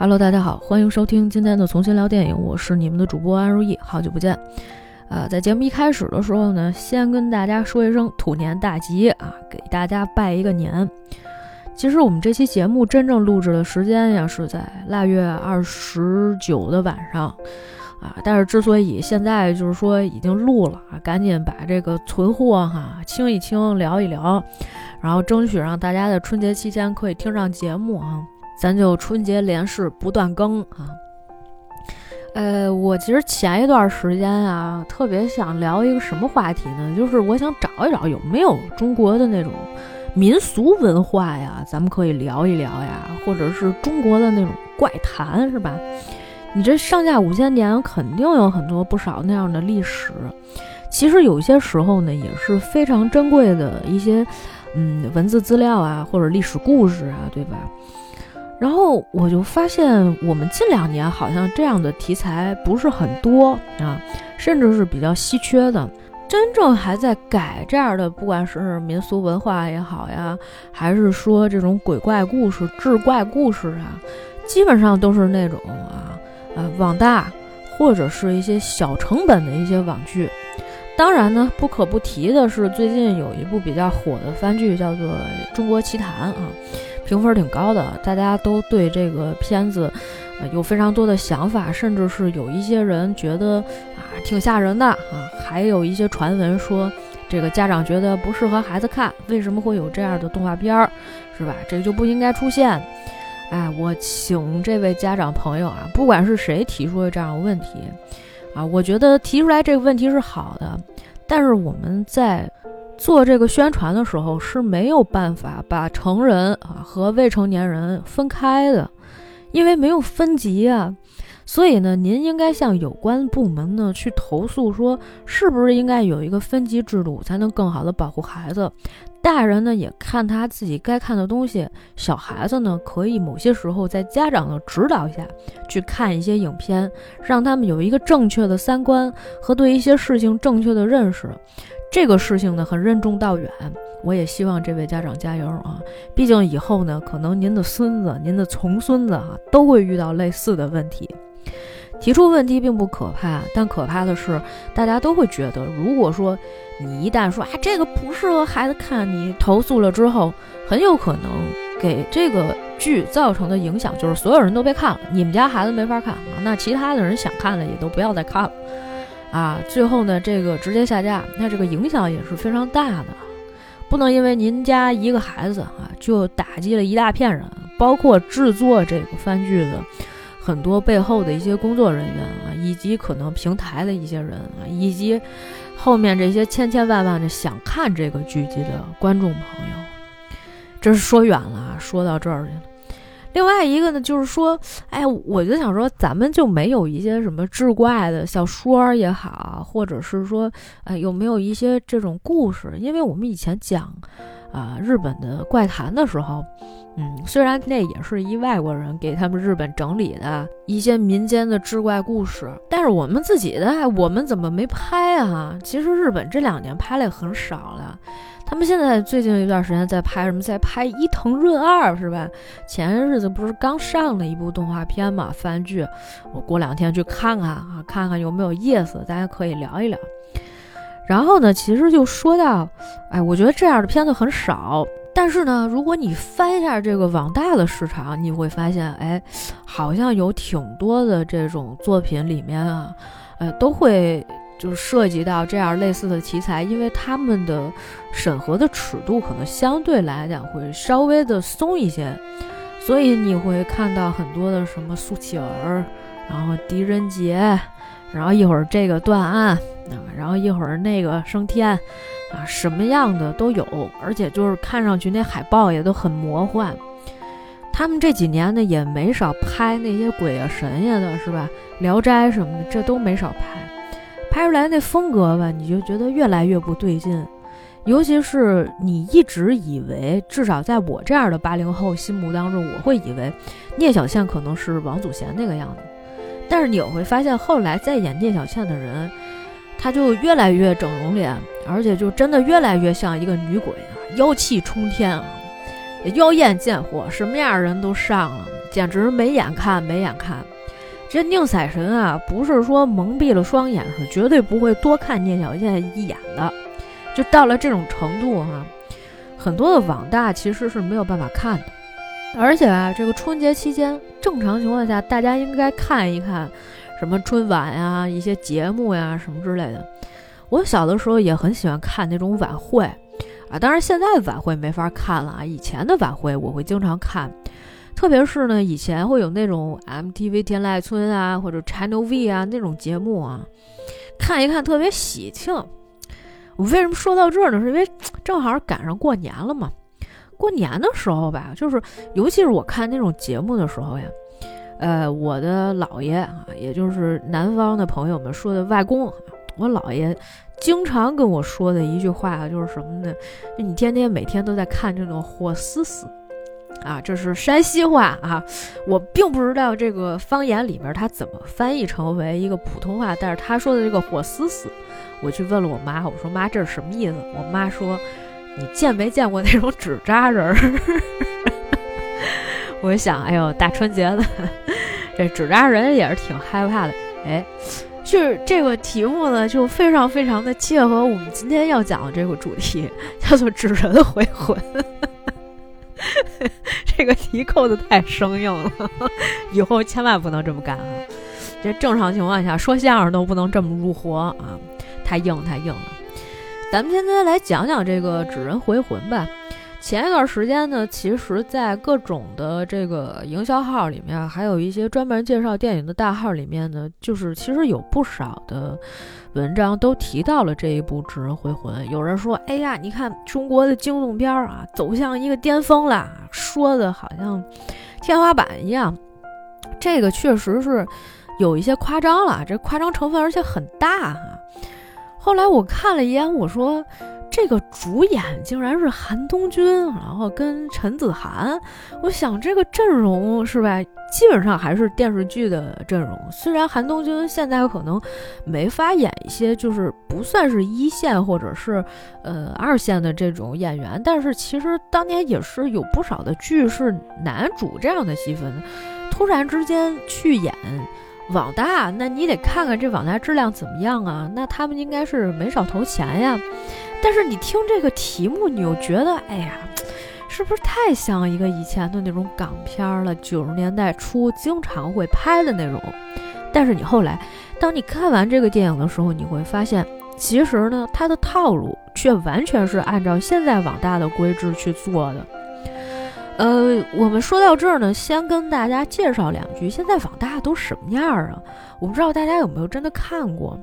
Hello，大家好，欢迎收听今天的重新聊电影，我是你们的主播安如意，好久不见。呃，在节目一开始的时候呢，先跟大家说一声兔年大吉啊，给大家拜一个年。其实我们这期节目真正录制的时间呀，是在腊月二十九的晚上啊。但是之所以现在就是说已经录了啊，赶紧把这个存货哈清一清，聊一聊，然后争取让大家在春节期间可以听上节目啊。咱就春节连续不断更啊！呃，我其实前一段时间啊，特别想聊一个什么话题呢？就是我想找一找有没有中国的那种民俗文化呀，咱们可以聊一聊呀，或者是中国的那种怪谈，是吧？你这上下五千年，肯定有很多不少那样的历史。其实有些时候呢，也是非常珍贵的一些嗯文字资料啊，或者历史故事啊，对吧？然后我就发现，我们近两年好像这样的题材不是很多啊，甚至是比较稀缺的。真正还在改这样的，不管是民俗文化也好呀，还是说这种鬼怪故事、志怪故事啊，基本上都是那种啊，呃，网大或者是一些小成本的一些网剧。当然呢，不可不提的是，最近有一部比较火的番剧，叫做《中国奇谭》啊。评分挺高的，大家都对这个片子，有非常多的想法，甚至是有一些人觉得啊挺吓人的啊，还有一些传闻说这个家长觉得不适合孩子看，为什么会有这样的动画片儿，是吧？这个就不应该出现。哎，我请这位家长朋友啊，不管是谁提出的这样的问题，啊，我觉得提出来这个问题是好的，但是我们在。做这个宣传的时候是没有办法把成人啊和未成年人分开的，因为没有分级啊。所以呢，您应该向有关部门呢去投诉，说是不是应该有一个分级制度，才能更好的保护孩子。大人呢也看他自己该看的东西，小孩子呢可以某些时候在家长的指导下去看一些影片，让他们有一个正确的三观和对一些事情正确的认识。这个事情呢很任重道远，我也希望这位家长加油啊！毕竟以后呢，可能您的孙子、您的重孙子啊都会遇到类似的问题。提出问题并不可怕，但可怕的是，大家都会觉得，如果说你一旦说啊这个不适合孩子看，你投诉了之后，很有可能给这个剧造成的影响就是所有人都被看了，你们家孩子没法看啊，那其他的人想看的也都不要再看了。啊，最后呢，这个直接下架，那这个影响也是非常大的，不能因为您家一个孩子啊，就打击了一大片人，包括制作这个番剧的很多背后的一些工作人员啊，以及可能平台的一些人啊，以及后面这些千千万万的想看这个剧集的观众朋友，这是说远了，说到这儿去了。另外一个呢，就是说，哎，我就想说，咱们就没有一些什么志怪的小说也好，或者是说，哎，有没有一些这种故事？因为我们以前讲，啊，日本的怪谈的时候，嗯，虽然那也是一外国人给他们日本整理的一些民间的志怪故事，但是我们自己的，我们怎么没拍啊？其实日本这两年拍的也很少了。他们现在最近一段时间在拍什么？在拍伊藤润二是吧？前些日子不是刚上了一部动画片嘛，番剧。我过两天去看看啊，看看有没有意思，大家可以聊一聊。然后呢，其实就说到，哎，我觉得这样的片子很少。但是呢，如果你翻一下这个网大的市场，你会发现，哎，好像有挺多的这种作品里面啊，呃，都会。就是涉及到这样类似的题材，因为他们的审核的尺度可能相对来讲会稍微的松一些，所以你会看到很多的什么苏乞儿，然后狄仁杰，然后一会儿这个断案，然后一会儿那个升天啊，什么样的都有，而且就是看上去那海报也都很魔幻。他们这几年呢也没少拍那些鬼啊神呀的，是吧？聊斋什么的，这都没少拍。拍出来那风格吧，你就觉得越来越不对劲，尤其是你一直以为，至少在我这样的八零后心目当中，我会以为聂小倩可能是王祖贤那个样子，但是你会发现，后来再演聂小倩的人，她就越来越整容脸，而且就真的越来越像一个女鬼啊，妖气冲天啊，妖艳贱货，什么样的人都上了简直没眼看，没眼看。这宁采臣啊，不是说蒙蔽了双眼，是绝对不会多看聂小倩一眼的。就到了这种程度哈，很多的网大其实是没有办法看的。而且啊，这个春节期间，正常情况下，大家应该看一看什么春晚呀、一些节目呀什么之类的。我小的时候也很喜欢看那种晚会啊，当然现在晚会没法看了啊，以前的晚会我会经常看。特别是呢，以前会有那种 MTV 天籁村啊，或者 Channel V 啊那种节目啊，看一看特别喜庆。我为什么说到这儿呢？是因为正好赶上过年了嘛。过年的时候吧，就是尤其是我看那种节目的时候呀，呃，我的姥爷啊，也就是南方的朋友们说的外公，我姥爷经常跟我说的一句话就是什么呢？就你天天每天都在看这种火丝丝。啊，这是山西话啊，我并不知道这个方言里面它怎么翻译成为一个普通话，但是他说的这个火丝丝，我去问了我妈，我说妈这是什么意思？我妈说，你见没见过那种纸扎人儿？我想，哎呦，大春节的，这纸扎人也是挺害怕的。哎，就是这个题目呢，就非常非常的切合我们今天要讲的这个主题，叫做纸人回魂。这个题扣的太生硬了，以后千万不能这么干啊！这正常情况下说相声都不能这么入活啊，太硬太硬了。咱们现在来讲讲这个纸人回魂吧。前一段时间呢，其实，在各种的这个营销号里面，还有一些专门介绍电影的大号里面呢，就是其实有不少的文章都提到了这一部《纸人回魂》。有人说：“哎呀，你看中国的惊悚片啊，走向一个巅峰了，说的好像天花板一样。”这个确实是有一些夸张了，这夸张成分而且很大哈。后来我看了一眼，我说。这个主演竟然是韩东君，然后跟陈子涵，我想这个阵容是吧，基本上还是电视剧的阵容。虽然韩东君现在可能没法演一些就是不算是一线或者是呃二线的这种演员，但是其实当年也是有不少的剧是男主这样的戏份。突然之间去演网大，那你得看看这网大质量怎么样啊？那他们应该是没少投钱呀。但是你听这个题目，你又觉得，哎呀，是不是太像一个以前的那种港片了？九十年代初经常会拍的那种。但是你后来，当你看完这个电影的时候，你会发现，其实呢，它的套路却完全是按照现在网大的规制去做的。呃，我们说到这儿呢，先跟大家介绍两句，现在网大都什么样啊？我不知道大家有没有真的看过。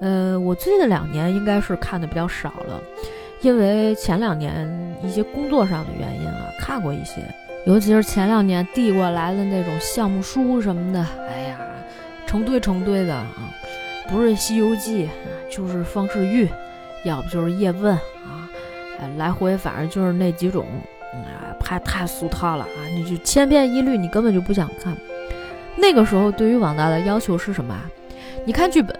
呃，我最近两年应该是看的比较少了，因为前两年一些工作上的原因啊，看过一些，尤其是前两年递过来的那种项目书什么的，哎呀，成堆成堆的啊，不是《西游记》，就是方世玉，要不就是叶问啊，来回反正就是那几种，啊，太俗套了啊，你就千篇一律，你根本就不想看。那个时候对于网大的要求是什么啊？你看剧本。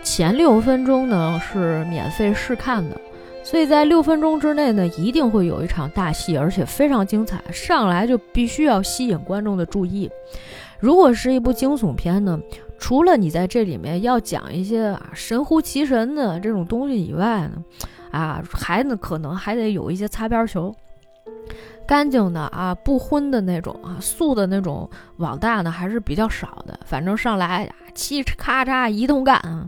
前六分钟呢是免费试看的，所以在六分钟之内呢，一定会有一场大戏，而且非常精彩，上来就必须要吸引观众的注意。如果是一部惊悚片呢，除了你在这里面要讲一些啊神乎其神的这种东西以外呢，啊还呢可能还得有一些擦边球。干净的啊，不荤的那种啊，素的那种网大呢还是比较少的。反正上来嘁咔嚓一通干啊，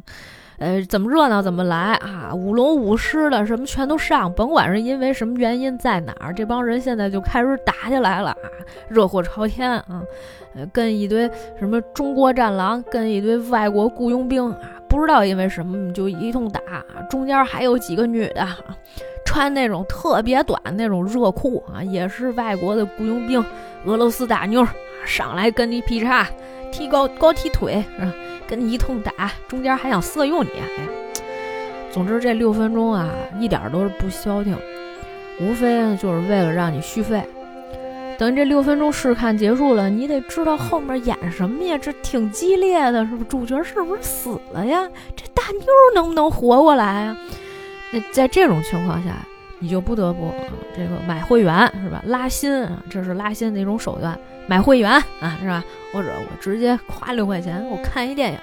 呃，怎么热闹怎么来啊，舞龙舞狮的什么全都上，甭管是因为什么原因在哪儿，这帮人现在就开始打起来了啊，热火朝天啊，呃，跟一堆什么中国战狼，跟一堆外国雇佣兵啊，不知道因为什么就一通打，中间还有几个女的。穿那种特别短那种热裤啊，也是外国的雇佣兵，俄罗斯大妞上来跟你劈叉，踢高高踢腿，啊跟你一通打，中间还想色诱你，哎，总之这六分钟啊，一点都是不消停，无非就是为了让你续费。等这六分钟试看结束了，你得知道后面演什么呀？这挺激烈的，是不？主角是不是死了呀？这大妞能不能活过来啊？那在这种情况下，你就不得不啊，这个买会员是吧？拉新啊，这是拉新的一种手段，买会员啊，是吧？或者我直接花六块钱，我看一电影，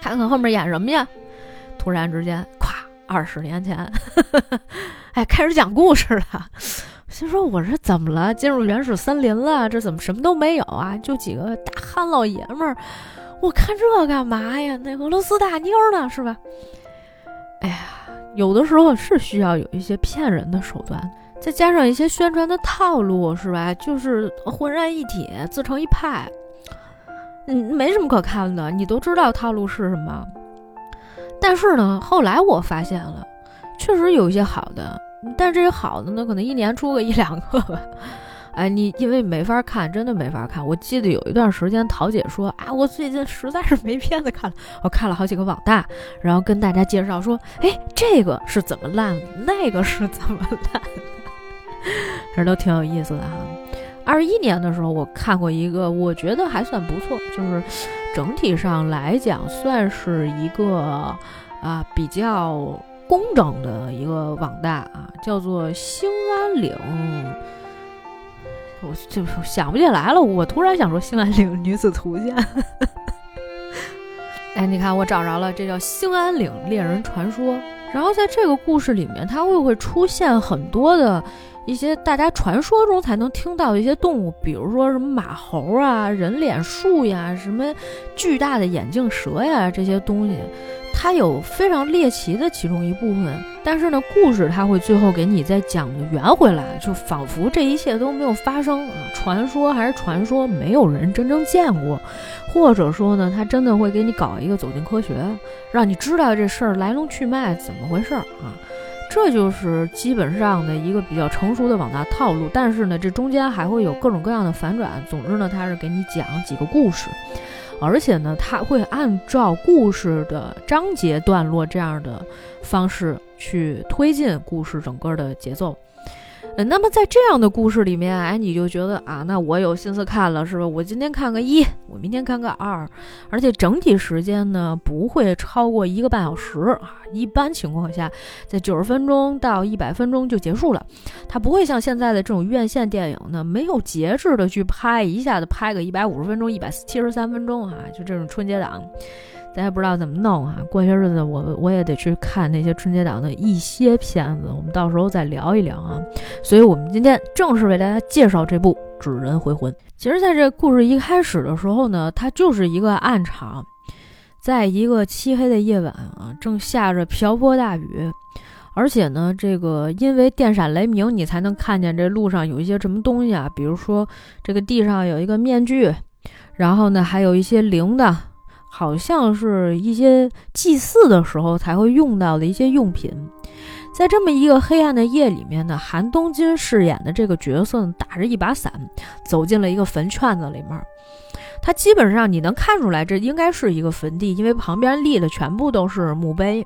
看看后面演什么呀？突然之间，咵，二十年前，哎，开始讲故事了。心说我这怎么了？进入原始森林了？这怎么什么都没有啊？就几个大汉老爷们儿，我看这干嘛呀？那俄罗斯大妞呢？是吧？哎呀。有的时候是需要有一些骗人的手段，再加上一些宣传的套路，是吧？就是浑然一体，自成一派。嗯，没什么可看的，你都知道套路是什么。但是呢，后来我发现了，确实有一些好的，但是这些好的呢，可能一年出个一两个吧。哎，你因为没法看，真的没法看。我记得有一段时间，桃姐说啊，我最近实在是没片子看了，我看了好几个网大，然后跟大家介绍说，哎，这个是怎么烂，那个是怎么烂的，这都挺有意思的哈。二一年的时候，我看过一个，我觉得还算不错，就是整体上来讲，算是一个啊比较工整的一个网大啊，叫做兴安岭。我就想不起来了，我突然想说《兴安岭女子图鉴》。哎，你看我找着了，这叫《兴安岭猎人传说》。然后在这个故事里面，它会不会出现很多的一些大家传说中才能听到的一些动物，比如说什么马猴啊、人脸树呀、什么巨大的眼镜蛇呀这些东西。它有非常猎奇的其中一部分，但是呢，故事它会最后给你再讲的圆回来，就仿佛这一切都没有发生啊。传说还是传说，没有人真正见过，或者说呢，他真的会给你搞一个走进科学，让你知道这事儿来龙去脉怎么回事儿啊。这就是基本上的一个比较成熟的网大套路。但是呢，这中间还会有各种各样的反转。总之呢，它是给你讲几个故事。而且呢，他会按照故事的章节段落这样的方式去推进故事整个的节奏。那么在这样的故事里面，哎，你就觉得啊，那我有心思看了，是吧？我今天看个一，我明天看个二，而且整体时间呢不会超过一个半小时啊。一般情况下，在九十分钟到一百分钟就结束了。它不会像现在的这种院线电影呢，没有节制的去拍，一下子拍个一百五十分钟、一百七十三分钟啊，就这种春节档。咱也不知道怎么弄啊！过些日子我我也得去看那些春节档的一些片子，我们到时候再聊一聊啊。所以，我们今天正式为大家介绍这部《纸人回魂》。其实，在这故事一开始的时候呢，它就是一个暗场，在一个漆黑的夜晚啊，正下着瓢泼大雨，而且呢，这个因为电闪雷鸣，你才能看见这路上有一些什么东西啊，比如说这个地上有一个面具，然后呢，还有一些铃铛。好像是一些祭祀的时候才会用到的一些用品，在这么一个黑暗的夜里面呢，韩东君饰演的这个角色打着一把伞走进了一个坟圈子里面。他基本上你能看出来，这应该是一个坟地，因为旁边立的全部都是墓碑。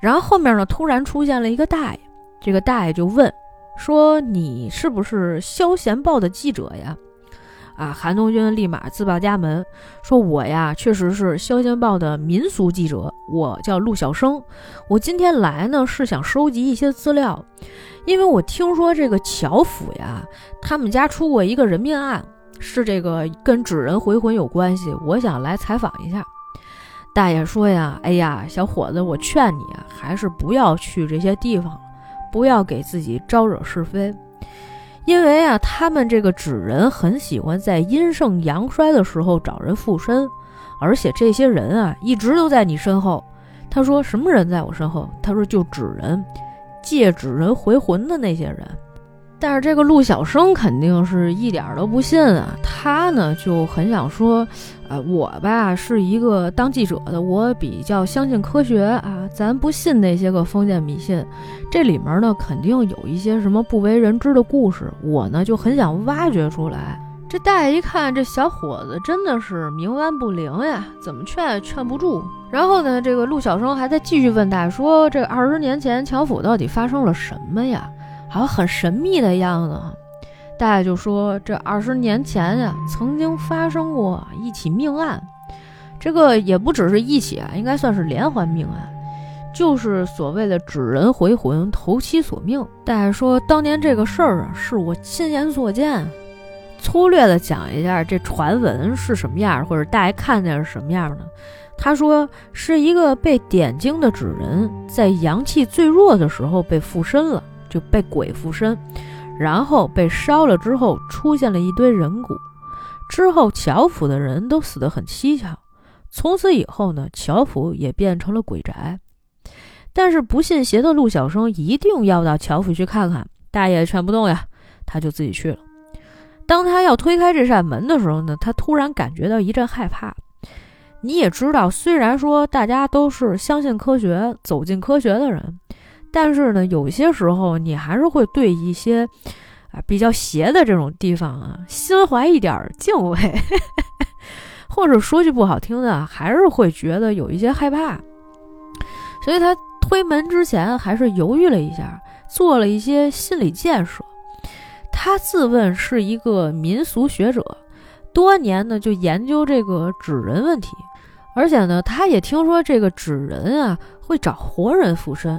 然后后面呢，突然出现了一个大爷，这个大爷就问说：“你是不是《消闲报》的记者呀？”啊！韩东君立马自报家门，说：“我呀，确实是《消闲报》的民俗记者，我叫陆小生。我今天来呢，是想收集一些资料，因为我听说这个乔府呀，他们家出过一个人命案，是这个跟纸人回魂有关系，我想来采访一下。”大爷说：“呀，哎呀，小伙子，我劝你啊，还是不要去这些地方，不要给自己招惹是非。”因为啊，他们这个纸人很喜欢在阴盛阳衰的时候找人附身，而且这些人啊，一直都在你身后。他说：“什么人在我身后？”他说：“就纸人，借纸人回魂的那些人。”但是这个陆小生肯定是一点都不信啊，他呢就很想说，呃，我吧是一个当记者的，我比较相信科学啊，咱不信那些个封建迷信，这里面呢肯定有一些什么不为人知的故事，我呢就很想挖掘出来。这大爷一看这小伙子真的是冥顽不灵呀，怎么劝也劝不住。然后呢，这个陆小生还在继续问大爷说，这二十年前乔府到底发生了什么呀？好像很神秘的样子，大爷就说：“这二十年前呀，曾经发生过一起命案，这个也不只是一起啊，应该算是连环命案。就是所谓的纸人回魂、投其所命。大家说当年这个事儿啊，是我亲眼所见。粗略的讲一下这传闻是什么样，或者大家看见是什么样的。他说是一个被点睛的纸人，在阳气最弱的时候被附身了，就被鬼附身，然后被烧了之后出现了一堆人骨，之后乔府的人都死得很蹊跷。从此以后呢，乔府也变成了鬼宅。但是不信邪的陆小生一定要到乔府去看看，大爷劝不动呀，他就自己去了。当他要推开这扇门的时候呢，他突然感觉到一阵害怕。你也知道，虽然说大家都是相信科学、走进科学的人，但是呢，有些时候你还是会对一些啊比较邪的这种地方啊，心怀一点敬畏，或者说句不好听的，还是会觉得有一些害怕。所以他推门之前还是犹豫了一下，做了一些心理建设。他自问是一个民俗学者，多年呢就研究这个纸人问题，而且呢，他也听说这个纸人啊会找活人附身，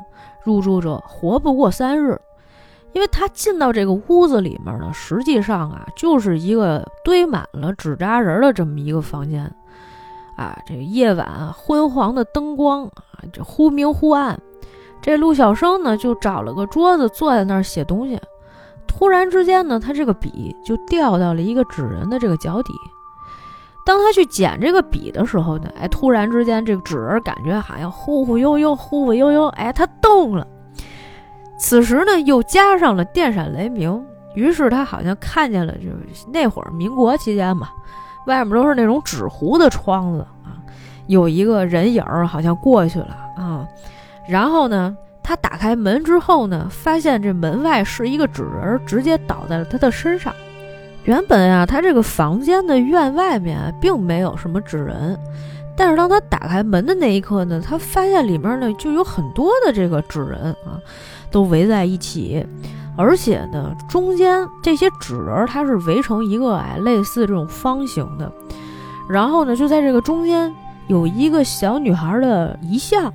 入住者活不过三日。因为他进到这个屋子里面呢，实际上啊就是一个堆满了纸扎人的这么一个房间，啊，这夜晚昏黄的灯光啊，这忽明忽暗，这陆小生呢就找了个桌子坐在那儿写东西。突然之间呢，他这个笔就掉到了一个纸人的这个脚底。当他去捡这个笔的时候呢，哎，突然之间这个纸人感觉好像忽忽悠悠，忽忽悠悠，哎，他动了。此时呢，又加上了电闪雷鸣，于是他好像看见了，就是那会儿民国期间嘛，外面都是那种纸糊的窗子啊，有一个人影儿好像过去了啊，然后呢。他打开门之后呢，发现这门外是一个纸人，直接倒在了他的身上。原本啊，他这个房间的院外面并没有什么纸人，但是当他打开门的那一刻呢，他发现里面呢就有很多的这个纸人啊，都围在一起，而且呢，中间这些纸人它是围成一个哎类似这种方形的，然后呢，就在这个中间有一个小女孩的遗像。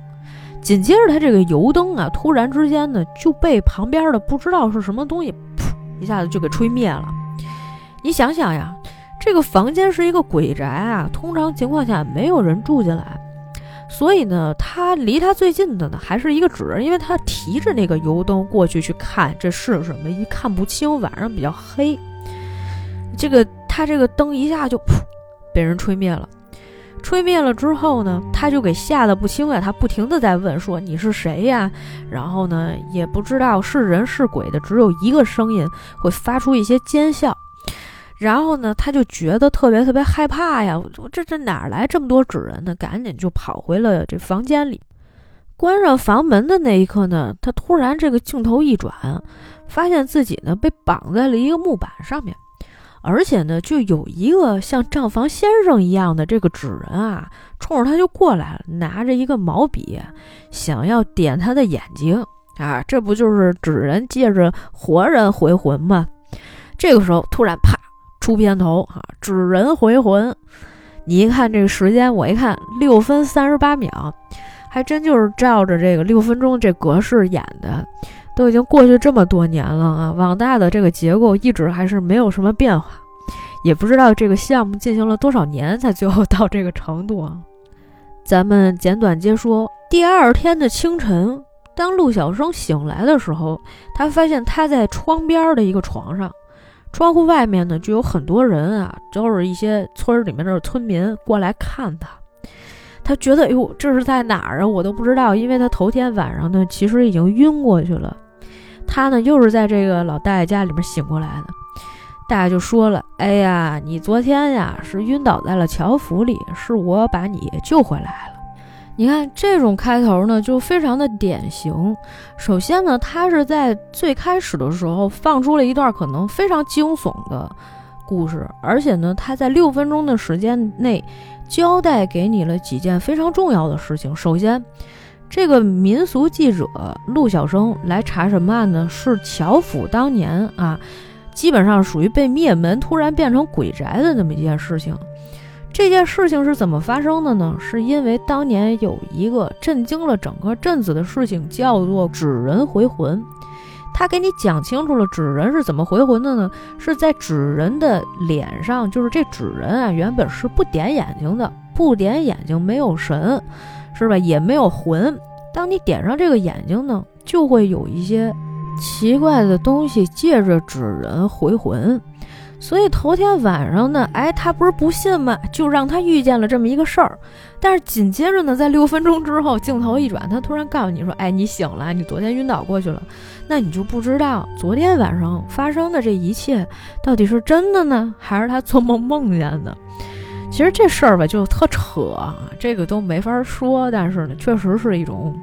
紧接着，他这个油灯啊，突然之间呢，就被旁边的不知道是什么东西，噗，一下子就给吹灭了。你想想呀，这个房间是一个鬼宅啊，通常情况下没有人住进来，所以呢，他离他最近的呢，还是一个纸人，因为他提着那个油灯过去去看这是什么，一看不清，晚上比较黑，这个他这个灯一下就噗，被人吹灭了。吹灭了之后呢，他就给吓得不轻啊！他不停的在问说：“你是谁呀？”然后呢，也不知道是人是鬼的，只有一个声音会发出一些尖笑。然后呢，他就觉得特别特别害怕呀！我这这哪来这么多纸人呢？赶紧就跑回了这房间里。关上房门的那一刻呢，他突然这个镜头一转，发现自己呢被绑在了一个木板上面。而且呢，就有一个像账房先生一样的这个纸人啊，冲着他就过来了，拿着一个毛笔，想要点他的眼睛啊，这不就是纸人借着活人回魂吗？这个时候突然啪出片头啊，纸人回魂。你一看这个时间，我一看六分三十八秒，还真就是照着这个六分钟这格式演的。都已经过去这么多年了啊，网大的这个结构一直还是没有什么变化，也不知道这个项目进行了多少年才最后到这个程度啊。咱们简短接说，第二天的清晨，当陆小生醒来的时候，他发现他在窗边的一个床上，窗户外面呢就有很多人啊，都是一些村里面的村民过来看他。他觉得，哎呦，这是在哪儿啊？我都不知道，因为他头天晚上呢，其实已经晕过去了。他呢，又是在这个老大爷家里面醒过来的。大爷就说了：“哎呀，你昨天呀是晕倒在了乔府里，是我把你救回来了。”你看这种开头呢，就非常的典型。首先呢，他是在最开始的时候放出了一段可能非常惊悚的故事，而且呢，他在六分钟的时间内交代给你了几件非常重要的事情。首先，这个民俗记者陆小生来查什么案呢？是乔府当年啊，基本上属于被灭门，突然变成鬼宅的那么一件事情。这件事情是怎么发生的呢？是因为当年有一个震惊了整个镇子的事情，叫做纸人回魂。他给你讲清楚了纸人是怎么回魂的呢？是在纸人的脸上，就是这纸人啊，原本是不点眼睛的，不点眼睛没有神，是吧？也没有魂。当你点上这个眼睛呢，就会有一些奇怪的东西借着纸人回魂。所以头天晚上呢，哎，他不是不信吗？就让他遇见了这么一个事儿。但是紧接着呢，在六分钟之后，镜头一转，他突然告诉你说：“哎，你醒了，你昨天晕倒过去了。”那你就不知道昨天晚上发生的这一切到底是真的呢，还是他做梦梦见的？其实这事儿吧，就特扯啊，这个都没法说。但是呢，确实是一种，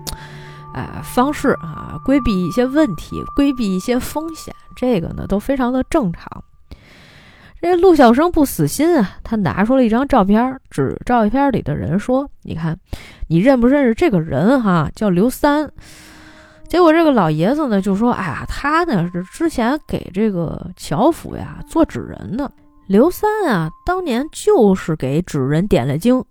哎，方式啊，规避一些问题，规避一些风险，这个呢都非常的正常。这陆小生不死心啊，他拿出了一张照片，指照片里的人说：“你看，你认不认识这个人？哈，叫刘三。”结果这个老爷子呢就说：“哎呀，他呢是之前给这个乔府呀做纸人的。刘三啊，当年就是给纸人点了经，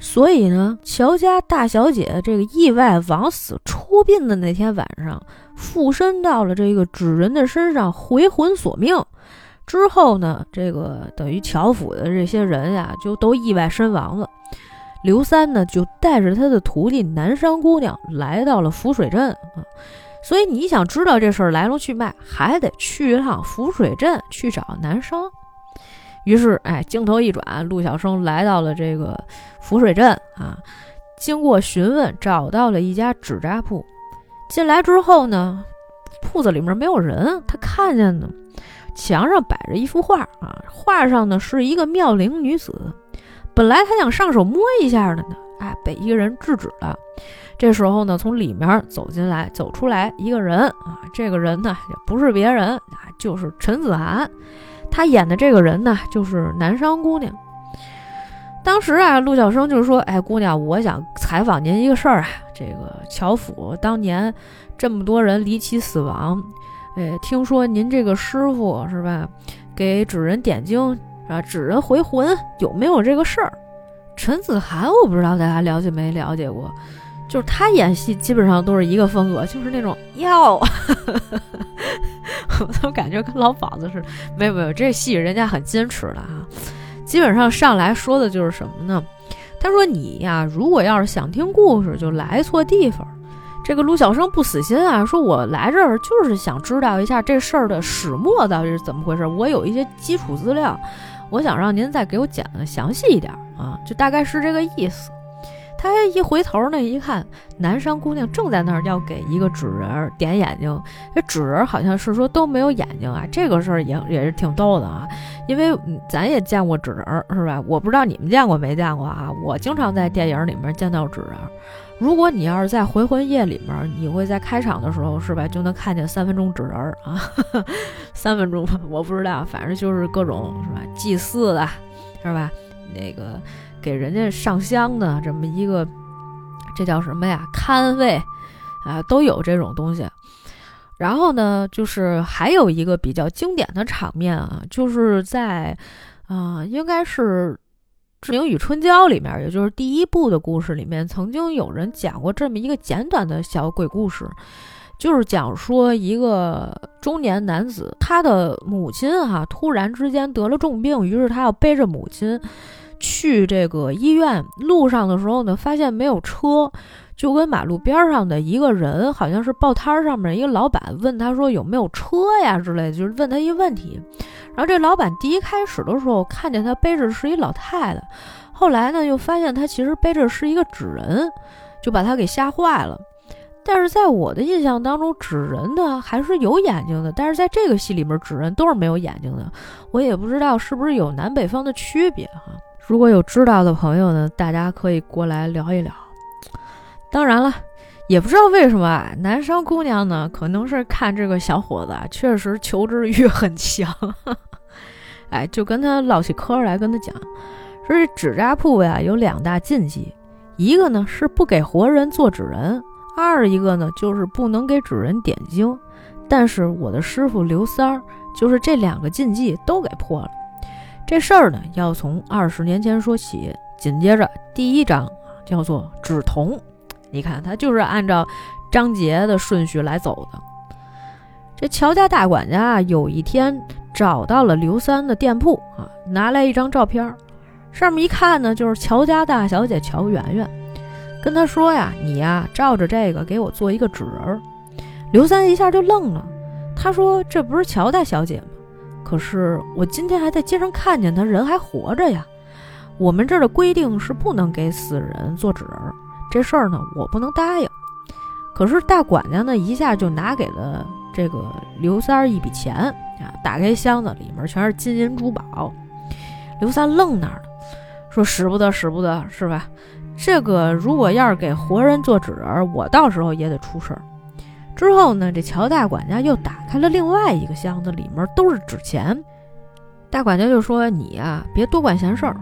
所以呢，乔家大小姐这个意外枉死出殡的那天晚上，附身到了这个纸人的身上，回魂索命。”之后呢，这个等于乔府的这些人呀，就都意外身亡了。刘三呢，就带着他的徒弟南山姑娘来到了浮水镇啊。所以你想知道这事儿来龙去脉，还得去一趟浮水镇去找南商。于是，哎，镜头一转，陆小生来到了这个浮水镇啊。经过询问，找到了一家纸扎铺。进来之后呢，铺子里面没有人，他看见呢。墙上摆着一幅画啊，画上呢是一个妙龄女子。本来他想上手摸一下的呢，哎，被一个人制止了。这时候呢，从里面走进来、走出来一个人啊，这个人呢也不是别人啊，就是陈子涵。他演的这个人呢，就是南商姑娘。当时啊，陆小生就说：“哎，姑娘，我想采访您一个事儿啊，这个乔府当年这么多人离奇死亡。”哎，听说您这个师傅是吧？给纸人点睛啊，纸人回魂，有没有这个事儿？陈子涵，我不知道大家了解没了解过，就是他演戏基本上都是一个风格，就是那种要，我怎么感觉跟老鸨子似的？没有没有，这戏人家很矜持的啊，基本上上来说的就是什么呢？他说你呀，如果要是想听故事，就来错地方。这个陆小生不死心啊，说我来这儿就是想知道一下这事儿的始末到底是怎么回事。我有一些基础资料，我想让您再给我讲的详细一点啊，就大概是这个意思。他一回头呢，一看南山姑娘正在那儿要给一个纸人点眼睛，这纸人好像是说都没有眼睛啊。这个事儿也也是挺逗的啊，因为咱也见过纸人是吧？我不知道你们见过没见过啊？我经常在电影里面见到纸人。如果你要是在《回魂夜》里面，你会在开场的时候是吧，就能看见三分钟纸人儿啊，三分钟吧，我不知道，反正就是各种是吧，祭祀的，是吧？那个给人家上香的这么一个，这叫什么呀？看位啊，都有这种东西。然后呢，就是还有一个比较经典的场面啊，就是在啊，应该是。《志明与春娇》里面，也就是第一部的故事里面，曾经有人讲过这么一个简短的小鬼故事，就是讲说一个中年男子，他的母亲哈突然之间得了重病，于是他要背着母亲去这个医院。路上的时候呢，发现没有车。就跟马路边上的一个人，好像是报摊上面一个老板，问他说有没有车呀之类的，就是问他一个问题。然后这老板第一开始的时候看见他背着是一老太太，后来呢又发现他其实背着是一个纸人，就把他给吓坏了。但是在我的印象当中，纸人呢还是有眼睛的，但是在这个戏里面，纸人都是没有眼睛的。我也不知道是不是有南北方的区别哈。如果有知道的朋友呢，大家可以过来聊一聊。当然了，也不知道为什么啊南商姑娘呢，可能是看这个小伙子啊确实求知欲很强，哎，就跟他唠起嗑来，跟他讲，说这纸扎铺呀有两大禁忌，一个呢是不给活人做纸人，二一个呢就是不能给纸人点睛。但是我的师傅刘三儿就是这两个禁忌都给破了。这事儿呢，要从二十年前说起。紧接着第一章叫做纸童，你看他就是按照章节的顺序来走的。这乔家大管家啊有一天找到了刘三的店铺啊，拿来一张照片，上面一看呢，就是乔家大小姐乔圆圆，跟他说呀：“你呀，照着这个给我做一个纸人。”刘三一下就愣了，他说：“这不是乔大小姐吗？可是我今天还在街上看见她，人还活着呀。”我们这儿的规定是不能给死人做纸人，这事儿呢我不能答应。可是大管家呢一下就拿给了这个刘三儿一笔钱啊，打开箱子里面全是金银珠宝。刘三愣那儿了，说使不得使不得是吧？这个如果要是给活人做纸人，我到时候也得出事儿。之后呢，这乔大管家又打开了另外一个箱子，里面都是纸钱。大管家就说：“你呀，别多管闲事儿。”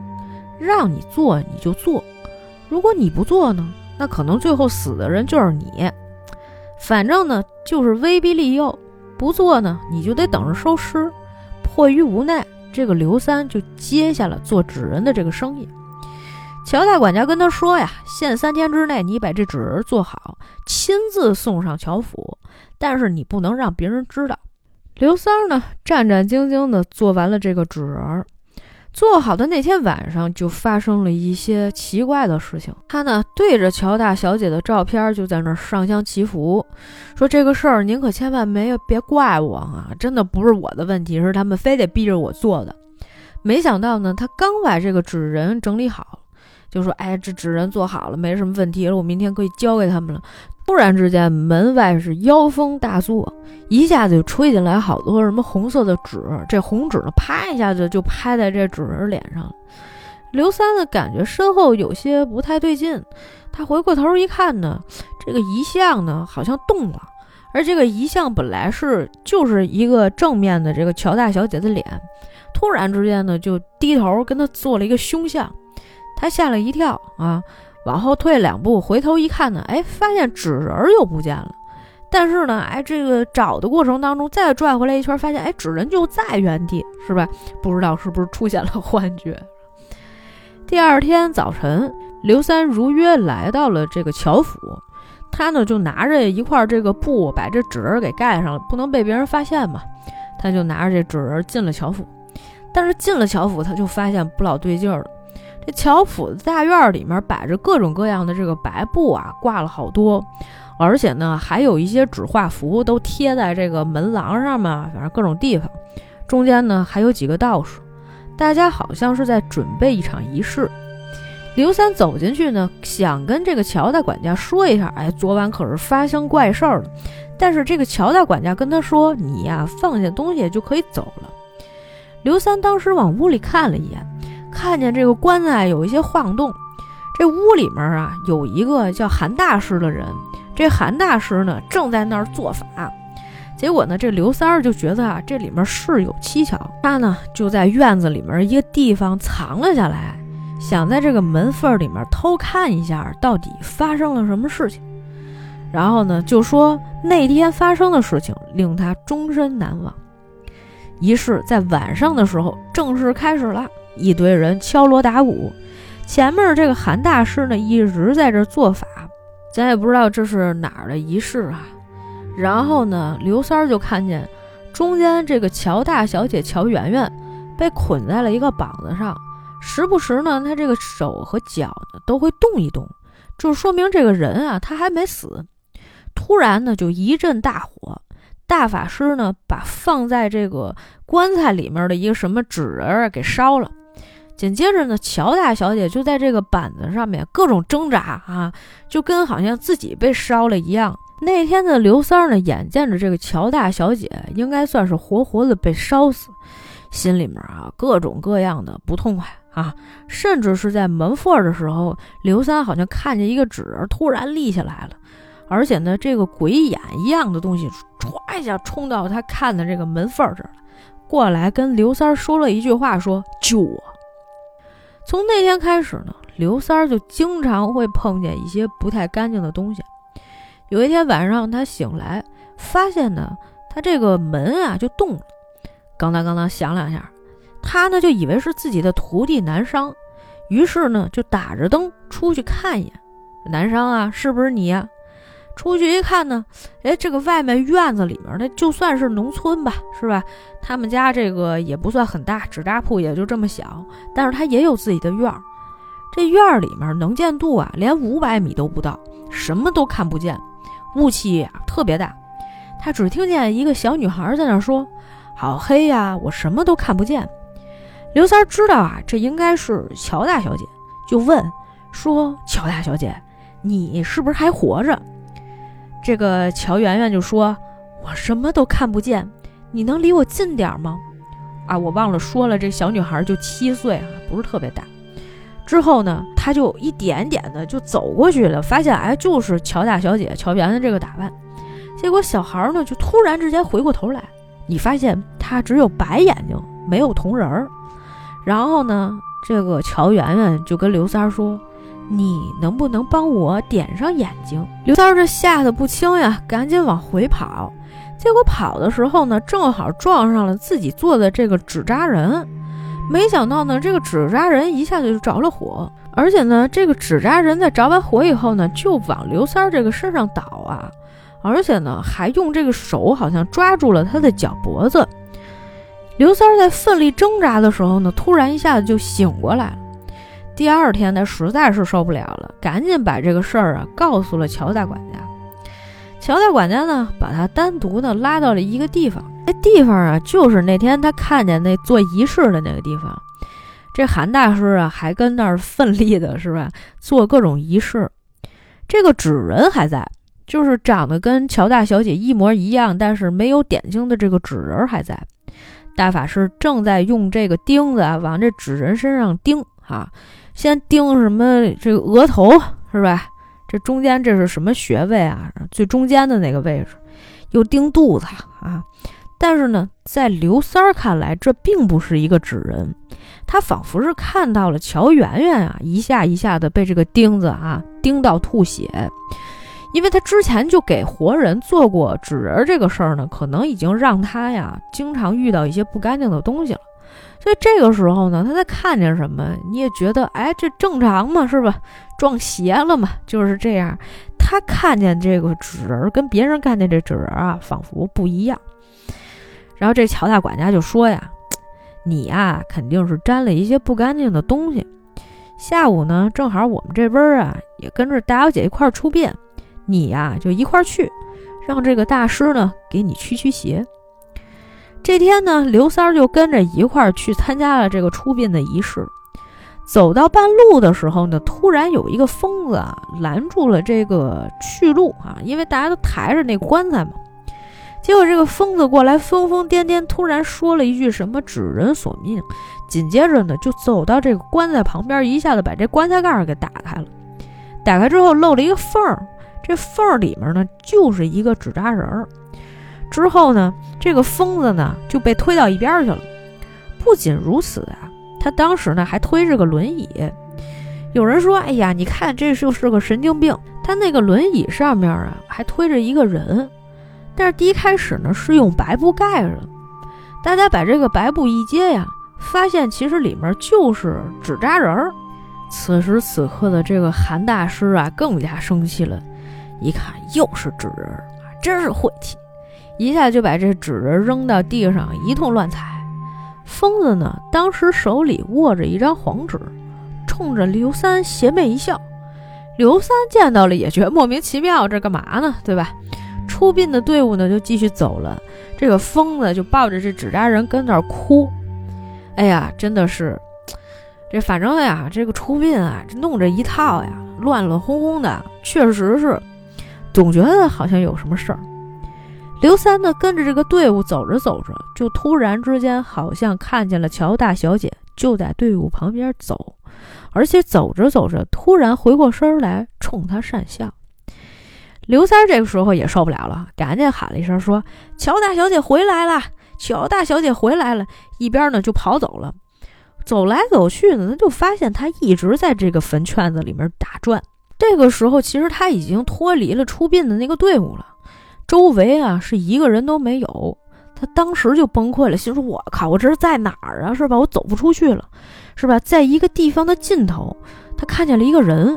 让你做你就做，如果你不做呢，那可能最后死的人就是你。反正呢就是威逼利诱，不做呢你就得等着收尸。迫于无奈，这个刘三就接下了做纸人的这个生意。乔大管家跟他说呀：“限三天之内，你把这纸人做好，亲自送上乔府，但是你不能让别人知道。”刘三呢战战兢兢地做完了这个纸人。做好的那天晚上，就发生了一些奇怪的事情。他呢，对着乔大小姐的照片，就在那儿上香祈福，说：“这个事儿您可千万没有别怪我啊！真的不是我的问题，是他们非得逼着我做的。”没想到呢，他刚把这个纸人整理好，就说：“哎，这纸人做好了，没什么问题了，我明天可以交给他们了。”突然之间，门外是妖风大作，一下子就吹进来好多什么红色的纸。这红纸呢，啪一下子就拍在这纸人脸上。刘三呢，感觉身后有些不太对劲，他回过头一看呢，这个遗像呢好像动了，而这个遗像本来是就是一个正面的这个乔大小姐的脸，突然之间呢就低头跟他做了一个凶相，他吓了一跳啊。往后退两步，回头一看呢，哎，发现纸人又不见了。但是呢，哎，这个找的过程当中再转回来一圈，发现哎，纸人就在原地，是吧？不知道是不是出现了幻觉。第二天早晨，刘三如约来到了这个乔府，他呢就拿着一块这个布把这纸人给盖上了，不能被别人发现嘛。他就拿着这纸人进了乔府，但是进了乔府，他就发现不老对劲儿了。这乔府的大院里面摆着各种各样的这个白布啊，挂了好多，而且呢，还有一些纸画符都贴在这个门廊上面，反正各种地方。中间呢，还有几个道士，大家好像是在准备一场仪式。刘三走进去呢，想跟这个乔大管家说一下，哎，昨晚可是发生怪事儿了。但是这个乔大管家跟他说：“你呀，放下东西就可以走了。”刘三当时往屋里看了一眼。看见这个棺材有一些晃动，这屋里面啊有一个叫韩大师的人，这韩大师呢正在那儿做法。结果呢，这刘三儿就觉得啊这里面事有蹊跷，他呢就在院子里面一个地方藏了下来，想在这个门缝里面偷看一下到底发生了什么事情。然后呢就说那天发生的事情令他终身难忘。仪式在晚上的时候正式开始了。一堆人敲锣打鼓，前面这个韩大师呢一直在这做法，咱也不知道这是哪儿的仪式啊。然后呢，刘三儿就看见中间这个乔大小姐乔圆圆被捆在了一个膀子上，时不时呢，他这个手和脚呢都会动一动，就说明这个人啊他还没死。突然呢，就一阵大火，大法师呢把放在这个棺材里面的一个什么纸人给烧了。紧接着呢，乔大小姐就在这个板子上面各种挣扎啊，就跟好像自己被烧了一样。那天的刘三呢，眼见着这个乔大小姐应该算是活活的被烧死，心里面啊各种各样的不痛快啊，甚至是在门缝的时候，刘三好像看见一个纸人突然立起来了，而且呢，这个鬼眼一样的东西唰一下冲到他看的这个门缝这儿了，过来跟刘三说了一句话，说救我。从那天开始呢，刘三儿就经常会碰见一些不太干净的东西。有一天晚上，他醒来，发现呢，他这个门啊就动了，咣当咣当响两下。他呢就以为是自己的徒弟南商，于是呢就打着灯出去看一眼。南商啊，是不是你呀？出去一看呢，哎，这个外面院子里面那就算是农村吧，是吧？他们家这个也不算很大，纸扎铺也就这么小，但是他也有自己的院儿。这院儿里面能见度啊，连五百米都不到，什么都看不见，雾气啊特别大。他只听见一个小女孩在那说：“好黑呀，我什么都看不见。”刘三知道啊，这应该是乔大小姐，就问说：“乔大小姐，你是不是还活着？”这个乔圆圆就说：“我什么都看不见，你能离我近点吗？”啊，我忘了说了，这小女孩就七岁啊，不是特别大。之后呢，他就一点点的就走过去了，发现哎，就是乔大小姐乔圆圆这个打扮。结果小孩呢，就突然之间回过头来，你发现他只有白眼睛，没有瞳仁儿。然后呢，这个乔圆圆就跟刘三说：“你能不能帮我点上眼睛？”刘三这吓得不轻呀，赶紧往回跑。结果跑的时候呢，正好撞上了自己做的这个纸扎人。没想到呢，这个纸扎人一下子就着了火，而且呢，这个纸扎人在着完火以后呢，就往刘三儿这个身上倒啊，而且呢，还用这个手好像抓住了他的脚脖子。刘三儿在奋力挣扎的时候呢，突然一下子就醒过来了。第二天他实在是受不了了，赶紧把这个事儿啊告诉了乔大管家。乔大管家呢，把他单独的拉到了一个地方。那地方啊，就是那天他看见那做仪式的那个地方。这韩大师啊，还跟那儿奋力的是吧，做各种仪式。这个纸人还在，就是长得跟乔大小姐一模一样，但是没有点睛的这个纸人还在。大法师正在用这个钉子啊，往这纸人身上钉啊，先钉什么这个额头是吧？这中间这是什么穴位啊？最中间的那个位置，又钉肚子啊。但是呢，在刘三儿看来，这并不是一个纸人，他仿佛是看到了乔圆圆啊，一下一下的被这个钉子啊钉到吐血，因为他之前就给活人做过纸人这个事儿呢，可能已经让他呀经常遇到一些不干净的东西了，所以这个时候呢，他在看见什么，你也觉得哎，这正常嘛，是吧？撞邪了嘛，就是这样。他看见这个纸人跟别人看见这纸人啊，仿佛不一样。然后这乔大管家就说呀：“你呀，肯定是沾了一些不干净的东西。下午呢，正好我们这边啊也跟着大小姐一块出殡，你呀就一块去，让这个大师呢给你驱驱邪。”这天呢，刘三儿就跟着一块儿去参加了这个出殡的仪式。走到半路的时候呢，突然有一个疯子啊拦住了这个去路啊，因为大家都抬着那棺材嘛。结果这个疯子过来，疯疯癫癫，突然说了一句什么“指人索命”，紧接着呢，就走到这个棺材旁边，一下子把这棺材盖儿给打开了。打开之后露了一个缝儿，这缝儿里面呢就是一个纸扎人儿。之后呢，这个疯子呢就被推到一边去了。不仅如此啊，他当时呢还推着个轮椅。有人说：“哎呀，你看这就是个神经病。”他那个轮椅上面啊还推着一个人。但是第一开始呢是用白布盖着，大家把这个白布一揭呀，发现其实里面就是纸扎人儿。此时此刻的这个韩大师啊更加生气了，一看又是纸人，真是晦气，一下就把这纸人扔到地上一通乱踩。疯子呢当时手里握着一张黄纸，冲着刘三邪魅一笑。刘三见到了也觉得莫名其妙，这干嘛呢？对吧？出殡的队伍呢，就继续走了。这个疯子就抱着这纸扎人跟那儿哭。哎呀，真的是，这反正呀，这个出殡啊，这弄这一套呀，乱乱哄哄的，确实是，总觉得好像有什么事儿。刘三呢，跟着这个队伍走着走着，就突然之间好像看见了乔大小姐就在队伍旁边走，而且走着走着，突然回过身来冲他讪笑。刘三这个时候也受不了了，赶紧喊了一声说：“乔大小姐回来了！乔大小姐回来了！”一边呢就跑走了。走来走去呢，他就发现他一直在这个坟圈子里面打转。这个时候，其实他已经脱离了出殡的那个队伍了，周围啊是一个人都没有。他当时就崩溃了，心说：“我靠，我这是在哪儿啊？是吧？我走不出去了，是吧？在一个地方的尽头，他看见了一个人。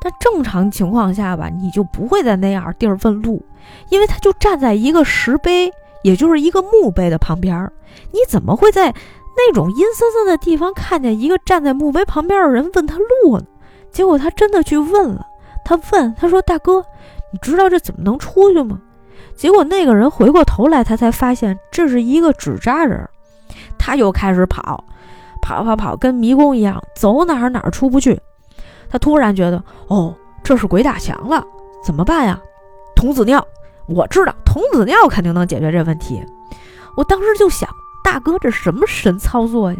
但正常情况下吧，你就不会在那样地儿问路，因为他就站在一个石碑，也就是一个墓碑的旁边。你怎么会在那种阴森森的地方看见一个站在墓碑旁边的人问他路呢？结果他真的去问了。他问他说：‘大哥，你知道这怎么能出去吗？’”结果那个人回过头来，他才发现这是一个纸扎人，他又开始跑，跑跑跑，跟迷宫一样，走哪儿哪儿出不去。他突然觉得，哦，这是鬼打墙了，怎么办呀？童子尿，我知道，童子尿肯定能解决这问题。我当时就想，大哥这什么神操作呀？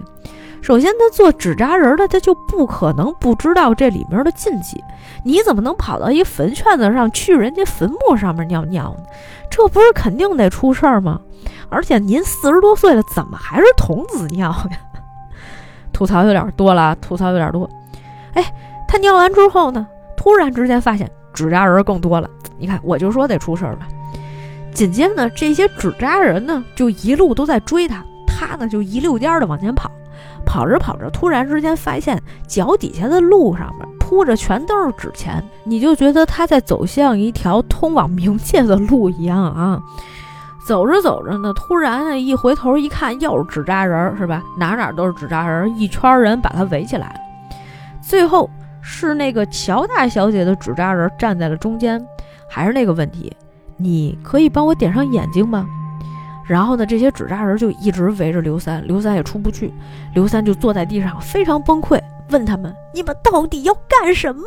首先，他做纸扎人的，他就不可能不知道这里面的禁忌。你怎么能跑到一坟圈子上去人家坟墓上面尿尿呢？这不是肯定得出事儿吗？而且您四十多岁了，怎么还是童子尿呀？吐槽有点多了，吐槽有点多。哎，他尿完之后呢，突然之间发现纸扎人更多了。你看，我就说得出事儿了。紧接着呢，这些纸扎人呢，就一路都在追他，他呢就一溜烟的往前跑。跑着跑着，突然之间发现脚底下的路上面铺着全都是纸钱，你就觉得他在走向一条通往冥界的路一样啊！走着走着呢，突然一回头一看，又是纸扎人儿，是吧？哪哪都是纸扎人，一圈人把他围起来。最后是那个乔大小姐的纸扎人站在了中间，还是那个问题，你可以帮我点上眼睛吗？然后呢，这些纸扎人就一直围着刘三，刘三也出不去，刘三就坐在地上非常崩溃，问他们：“你们到底要干什么？”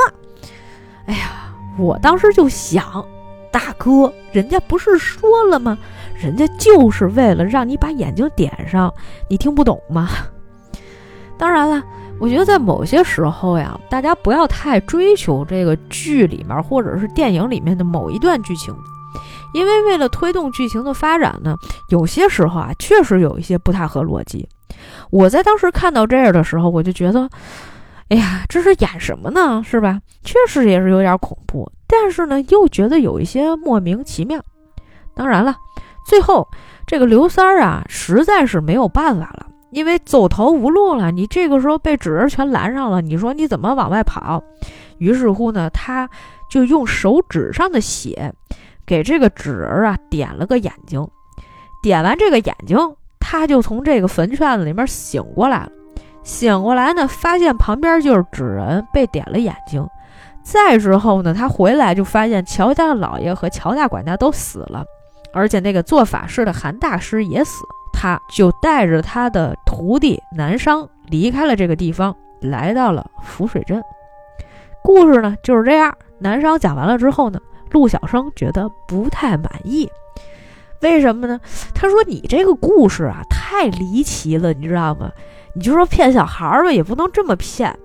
哎呀，我当时就想，大哥，人家不是说了吗？人家就是为了让你把眼睛点上，你听不懂吗？当然了，我觉得在某些时候呀，大家不要太追求这个剧里面或者是电影里面的某一段剧情。因为为了推动剧情的发展呢，有些时候啊，确实有一些不太合逻辑。我在当时看到这儿的时候，我就觉得，哎呀，这是演什么呢？是吧？确实也是有点恐怖，但是呢，又觉得有一些莫名其妙。当然了，最后这个刘三儿啊，实在是没有办法了，因为走投无路了。你这个时候被纸人全拦上了，你说你怎么往外跑？于是乎呢，他就用手指上的血。给这个纸人啊点了个眼睛，点完这个眼睛，他就从这个坟圈子里面醒过来了。醒过来呢，发现旁边就是纸人被点了眼睛。再之后呢，他回来就发现乔家的老爷和乔大管家都死了，而且那个做法事的韩大师也死。他就带着他的徒弟南商离开了这个地方，来到了浮水镇。故事呢就是这样。南商讲完了之后呢。陆小生觉得不太满意，为什么呢？他说：“你这个故事啊，太离奇了，你知道吗？你就说骗小孩儿吧，也不能这么骗。”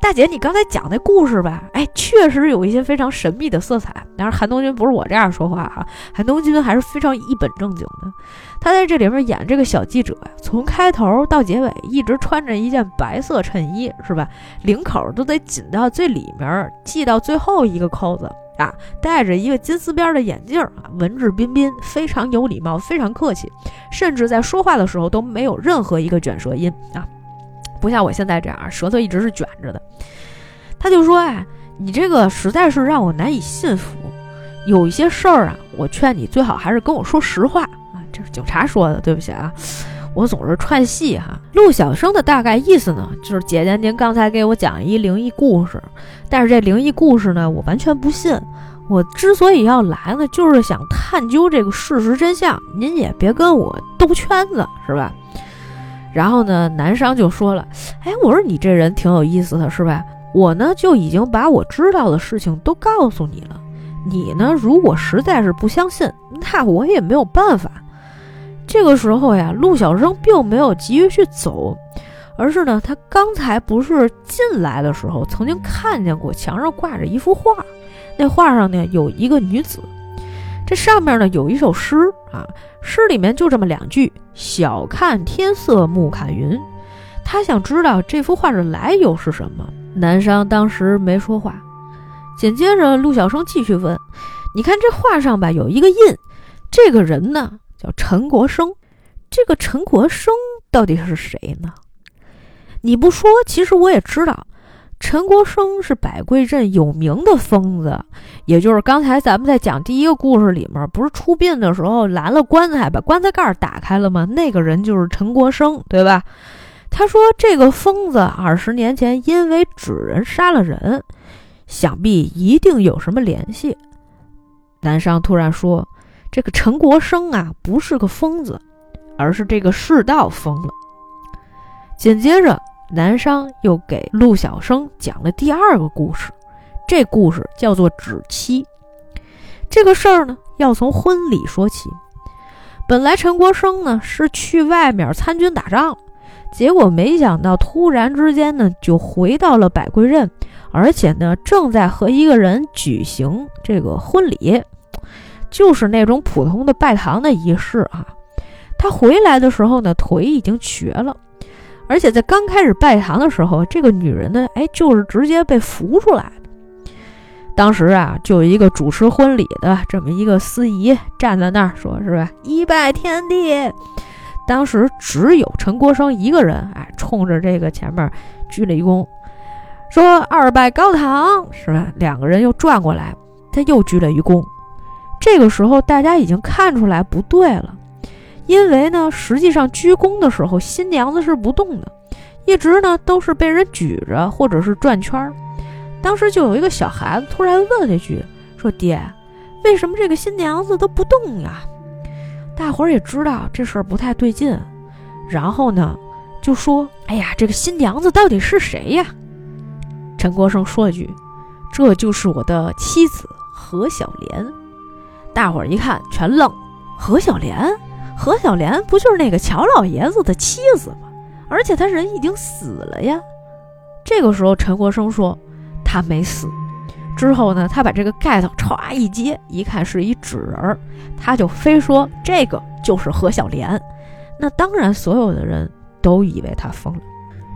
大姐，你刚才讲那故事吧，哎，确实有一些非常神秘的色彩。但是韩东君不是我这样说话哈，韩东君还是非常一本正经的。他在这里面演这个小记者呀，从开头到结尾一直穿着一件白色衬衣，是吧？领口都得紧到最里面，系到最后一个扣子。啊，戴着一个金丝边的眼镜儿啊，文质彬彬，非常有礼貌，非常客气，甚至在说话的时候都没有任何一个卷舌音啊，不像我现在这样，舌头一直是卷着的。他就说：“哎，你这个实在是让我难以信服，有一些事儿啊，我劝你最好还是跟我说实话啊。”这是警察说的，对不起啊。我总是串戏哈，陆小生的大概意思呢，就是姐姐您刚才给我讲一灵异故事，但是这灵异故事呢，我完全不信。我之所以要来呢，就是想探究这个事实真相。您也别跟我兜圈子，是吧？然后呢，南商就说了，哎，我说你这人挺有意思的，是吧？我呢就已经把我知道的事情都告诉你了，你呢如果实在是不相信，那我也没有办法。这个时候呀，陆小生并没有急于去走，而是呢，他刚才不是进来的时候曾经看见过墙上挂着一幅画，那画上呢有一个女子，这上面呢有一首诗啊，诗里面就这么两句：“晓看天色暮看云。”他想知道这幅画的来由是什么。南商当时没说话，紧接着陆小生继续问：“你看这画上吧，有一个印，这个人呢？”叫陈国生。这个陈国生到底是谁呢？你不说，其实我也知道。陈国生是百贵镇有名的疯子，也就是刚才咱们在讲第一个故事里面，不是出殡的时候拦了棺材，把棺材盖打开了吗？那个人就是陈国生，对吧？他说这个疯子二十年前因为纸人杀了人，想必一定有什么联系。南商突然说：“这个陈国生啊，不是个疯子，而是这个世道疯了。”紧接着。南商又给陆小生讲了第二个故事，这故事叫做指妻。这个事儿呢，要从婚礼说起。本来陈国生呢是去外面参军打仗，结果没想到突然之间呢就回到了百贵镇，而且呢正在和一个人举行这个婚礼，就是那种普通的拜堂的仪式啊。他回来的时候呢，腿已经瘸了。而且在刚开始拜堂的时候，这个女人呢，哎，就是直接被扶出来。当时啊，就有一个主持婚礼的这么一个司仪站在那儿，说是吧，一拜天地。当时只有陈国生一个人，哎，冲着这个前面鞠了一躬，说二拜高堂，是吧？两个人又转过来，他又鞠了一躬。这个时候，大家已经看出来不对了。因为呢，实际上鞠躬的时候，新娘子是不动的，一直呢都是被人举着或者是转圈儿。当时就有一个小孩子突然问了一句：“说爹，为什么这个新娘子都不动呀？”大伙儿也知道这事儿不太对劲，然后呢就说：“哎呀，这个新娘子到底是谁呀？”陈国生说了句：“这就是我的妻子何小莲。”大伙儿一看全愣：“何小莲？”何小莲不就是那个乔老爷子的妻子吗？而且他人已经死了呀。这个时候，陈国生说他没死。之后呢，他把这个盖头歘一揭，一看是一纸人儿，他就非说这个就是何小莲。那当然，所有的人都以为他疯了。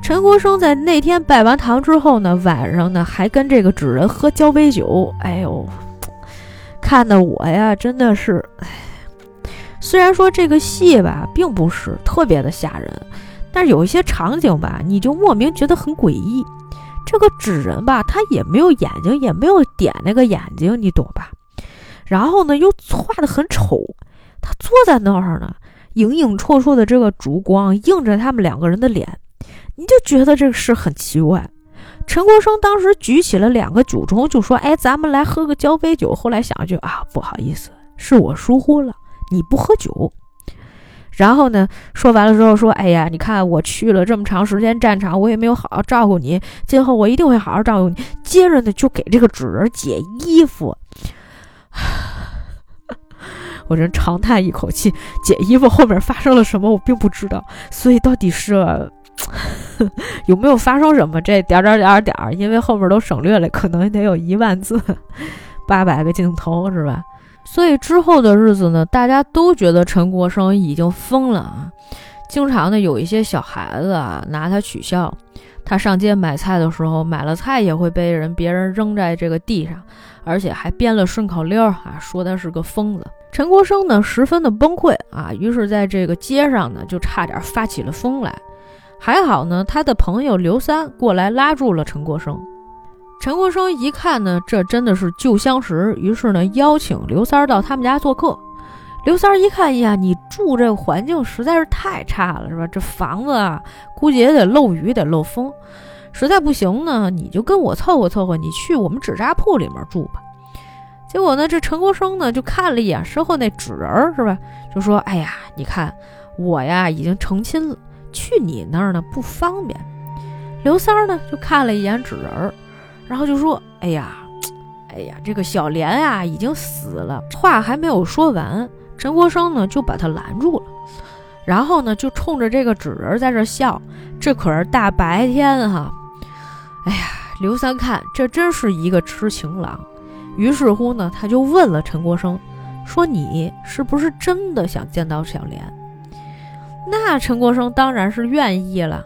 陈国生在那天拜完堂之后呢，晚上呢还跟这个纸人喝交杯酒。哎呦，看得我呀，真的是哎。虽然说这个戏吧，并不是特别的吓人，但是有一些场景吧，你就莫名觉得很诡异。这个纸人吧，他也没有眼睛，也没有点那个眼睛，你懂吧？然后呢，又画的很丑。他坐在那儿呢，影影绰绰的这个烛光映着他们两个人的脸，你就觉得这个事很奇怪。陈国生当时举起了两个酒盅，就说：“哎，咱们来喝个交杯酒。”后来想一句啊，不好意思，是我疏忽了。你不喝酒，然后呢？说完了之后说：“哎呀，你看我去了这么长时间战场，我也没有好好照顾你，今后我一定会好好照顾你。”接着呢，就给这个纸人解衣服。我真长叹一口气，解衣服后面发生了什么，我并不知道。所以到底是 有没有发生什么？这点点点点，因为后面都省略了，可能得有一万字，八百个镜头，是吧？所以之后的日子呢，大家都觉得陈国生已经疯了啊！经常呢，有一些小孩子啊拿他取笑。他上街买菜的时候，买了菜也会被人别人扔在这个地上，而且还编了顺口溜啊，说他是个疯子。陈国生呢，十分的崩溃啊，于是在这个街上呢，就差点发起了疯来。还好呢，他的朋友刘三过来拉住了陈国生。陈国生一看呢，这真的是旧相识，于是呢邀请刘三到他们家做客。刘三一看，呀，你住这个环境实在是太差了，是吧？这房子啊，估计也得漏雨，得漏风。实在不行呢，你就跟我凑合凑合，你去我们纸扎铺里面住吧。结果呢，这陈国生呢就看了一眼身后那纸人儿，是吧？就说：“哎呀，你看我呀已经成亲了，去你那儿呢不方便。”刘三儿呢就看了一眼纸人儿。然后就说：“哎呀，哎呀，这个小莲啊已经死了。”话还没有说完，陈国生呢就把他拦住了，然后呢就冲着这个纸人在这笑。这可是大白天哈！哎呀，刘三看这真是一个痴情郎，于是乎呢他就问了陈国生，说：“你是不是真的想见到小莲？”那陈国生当然是愿意了。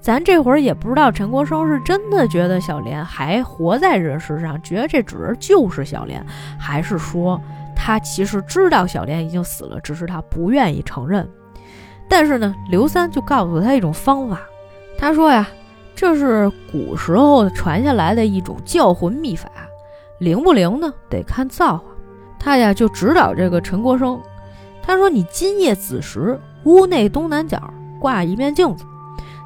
咱这会儿也不知道陈国生是真的觉得小莲还活在人世上，觉得这纸人就是小莲，还是说他其实知道小莲已经死了，只是他不愿意承认。但是呢，刘三就告诉他一种方法，他说呀，这是古时候传下来的一种叫魂秘法，灵不灵呢？得看造化。他呀就指导这个陈国生，他说：“你今夜子时，屋内东南角挂一面镜子，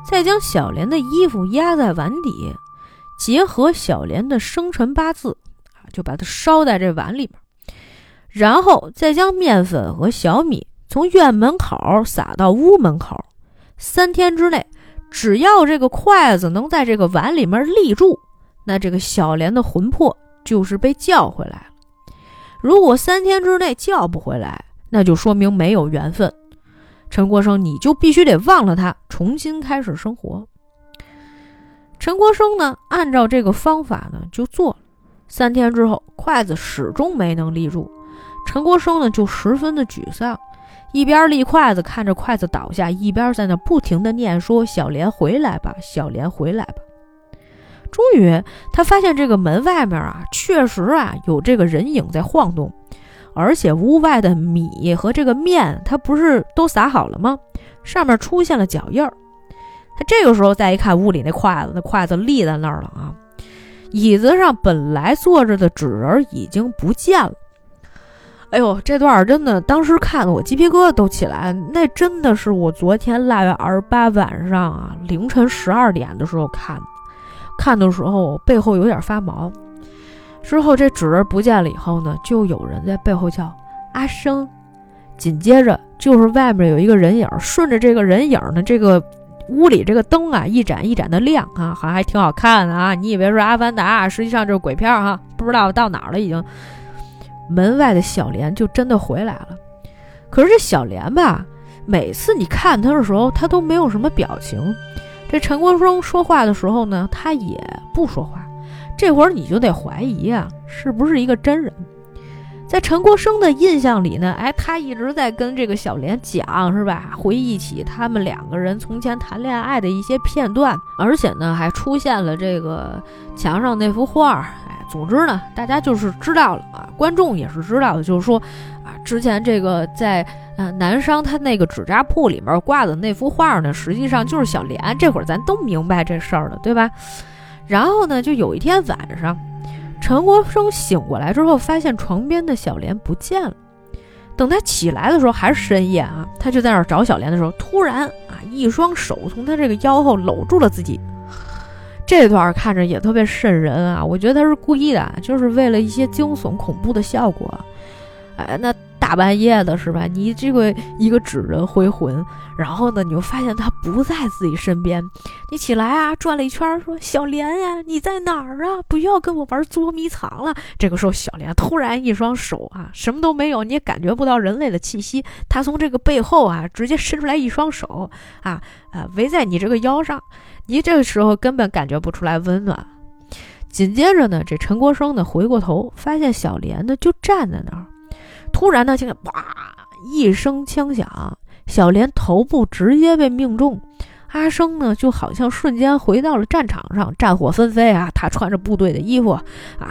再将小莲的衣服压在碗底，结合小莲的生辰八字，就把它烧在这碗里面，然后再将面粉和小米。”从院门口撒到屋门口，三天之内，只要这个筷子能在这个碗里面立住，那这个小莲的魂魄就是被叫回来了。如果三天之内叫不回来，那就说明没有缘分。陈国生，你就必须得忘了他，重新开始生活。陈国生呢，按照这个方法呢就做了。三天之后，筷子始终没能立住，陈国生呢就十分的沮丧。一边立筷子，看着筷子倒下，一边在那不停的念说：“小莲回来吧，小莲回来吧。”终于，他发现这个门外面啊，确实啊有这个人影在晃动，而且屋外的米和这个面，它不是都撒好了吗？上面出现了脚印儿。他这个时候再一看屋里那筷子，那筷子立在那儿了啊。椅子上本来坐着的纸人已经不见了。哎呦，这段真的，当时看的我鸡皮疙瘩都起来。那真的是我昨天腊月二十八晚上啊，凌晨十二点的时候看的。看的时候背后有点发毛。之后这纸人不见了以后呢，就有人在背后叫阿生。紧接着就是外面有一个人影，顺着这个人影呢，这个屋里这个灯啊一盏一盏的亮啊，好像还挺好看的啊。你以为是阿凡达，实际上就是鬼片哈，不知道到哪儿了已经。门外的小莲就真的回来了，可是这小莲吧，每次你看她的时候，她都没有什么表情。这陈国生说话的时候呢，他也不说话。这会儿你就得怀疑啊，是不是一个真人？在陈国生的印象里呢，哎，他一直在跟这个小莲讲，是吧？回忆起他们两个人从前谈恋爱的一些片段，而且呢，还出现了这个墙上那幅画儿。哎。总之呢，大家就是知道了啊，观众也是知道的，就是说，啊，之前这个在呃南商他那个纸扎铺里面挂的那幅画呢，实际上就是小莲。这会儿咱都明白这事儿了，对吧？然后呢，就有一天晚上，陈国生醒过来之后，发现床边的小莲不见了。等他起来的时候，还是深夜啊，他就在那儿找小莲的时候，突然啊，一双手从他这个腰后搂住了自己。这段看着也特别瘆人啊！我觉得他是故意的，就是为了一些惊悚恐怖的效果。哎，那大半夜的是吧？你这个一个纸人回魂，然后呢，你就发现他不在自己身边。你起来啊，转了一圈，说：“小莲呀，你在哪儿啊？不要跟我玩捉迷藏了。”这个时候，小莲突然一双手啊，什么都没有，你也感觉不到人类的气息。他从这个背后啊，直接伸出来一双手啊啊，围在你这个腰上。你这个时候根本感觉不出来温暖。紧接着呢，这陈国生呢回过头，发现小莲呢就站在那儿。突然呢，听见“哇”一声枪响，小莲头部直接被命中。阿生呢就好像瞬间回到了战场上，战火纷飞啊！他穿着部队的衣服啊，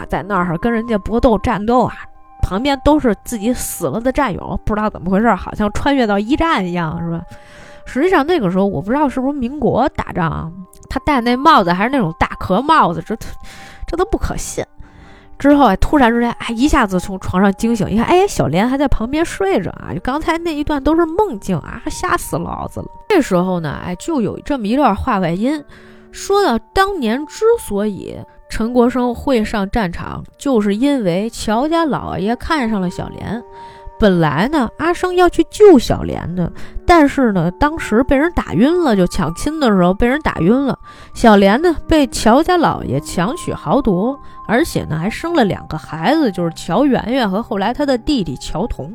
在那儿跟人家搏斗战斗啊，旁边都是自己死了的战友，不知道怎么回事，好像穿越到一战一样，是吧？实际上那个时候，我不知道是不是民国打仗，他戴那帽子还是那种大壳帽子，这这都不可信。之后啊，突然之间，哎，一下子从床上惊醒，一看，哎，小莲还在旁边睡着啊！就刚才那一段都是梦境啊，吓死老子了。这时候呢，哎，就有这么一段话外音，说到当年之所以陈国生会上战场，就是因为乔家老爷看上了小莲。本来呢，阿生要去救小莲的，但是呢，当时被人打晕了，就抢亲的时候被人打晕了。小莲呢，被乔家老爷强取豪夺，而且呢，还生了两个孩子，就是乔圆圆和后来他的弟弟乔童。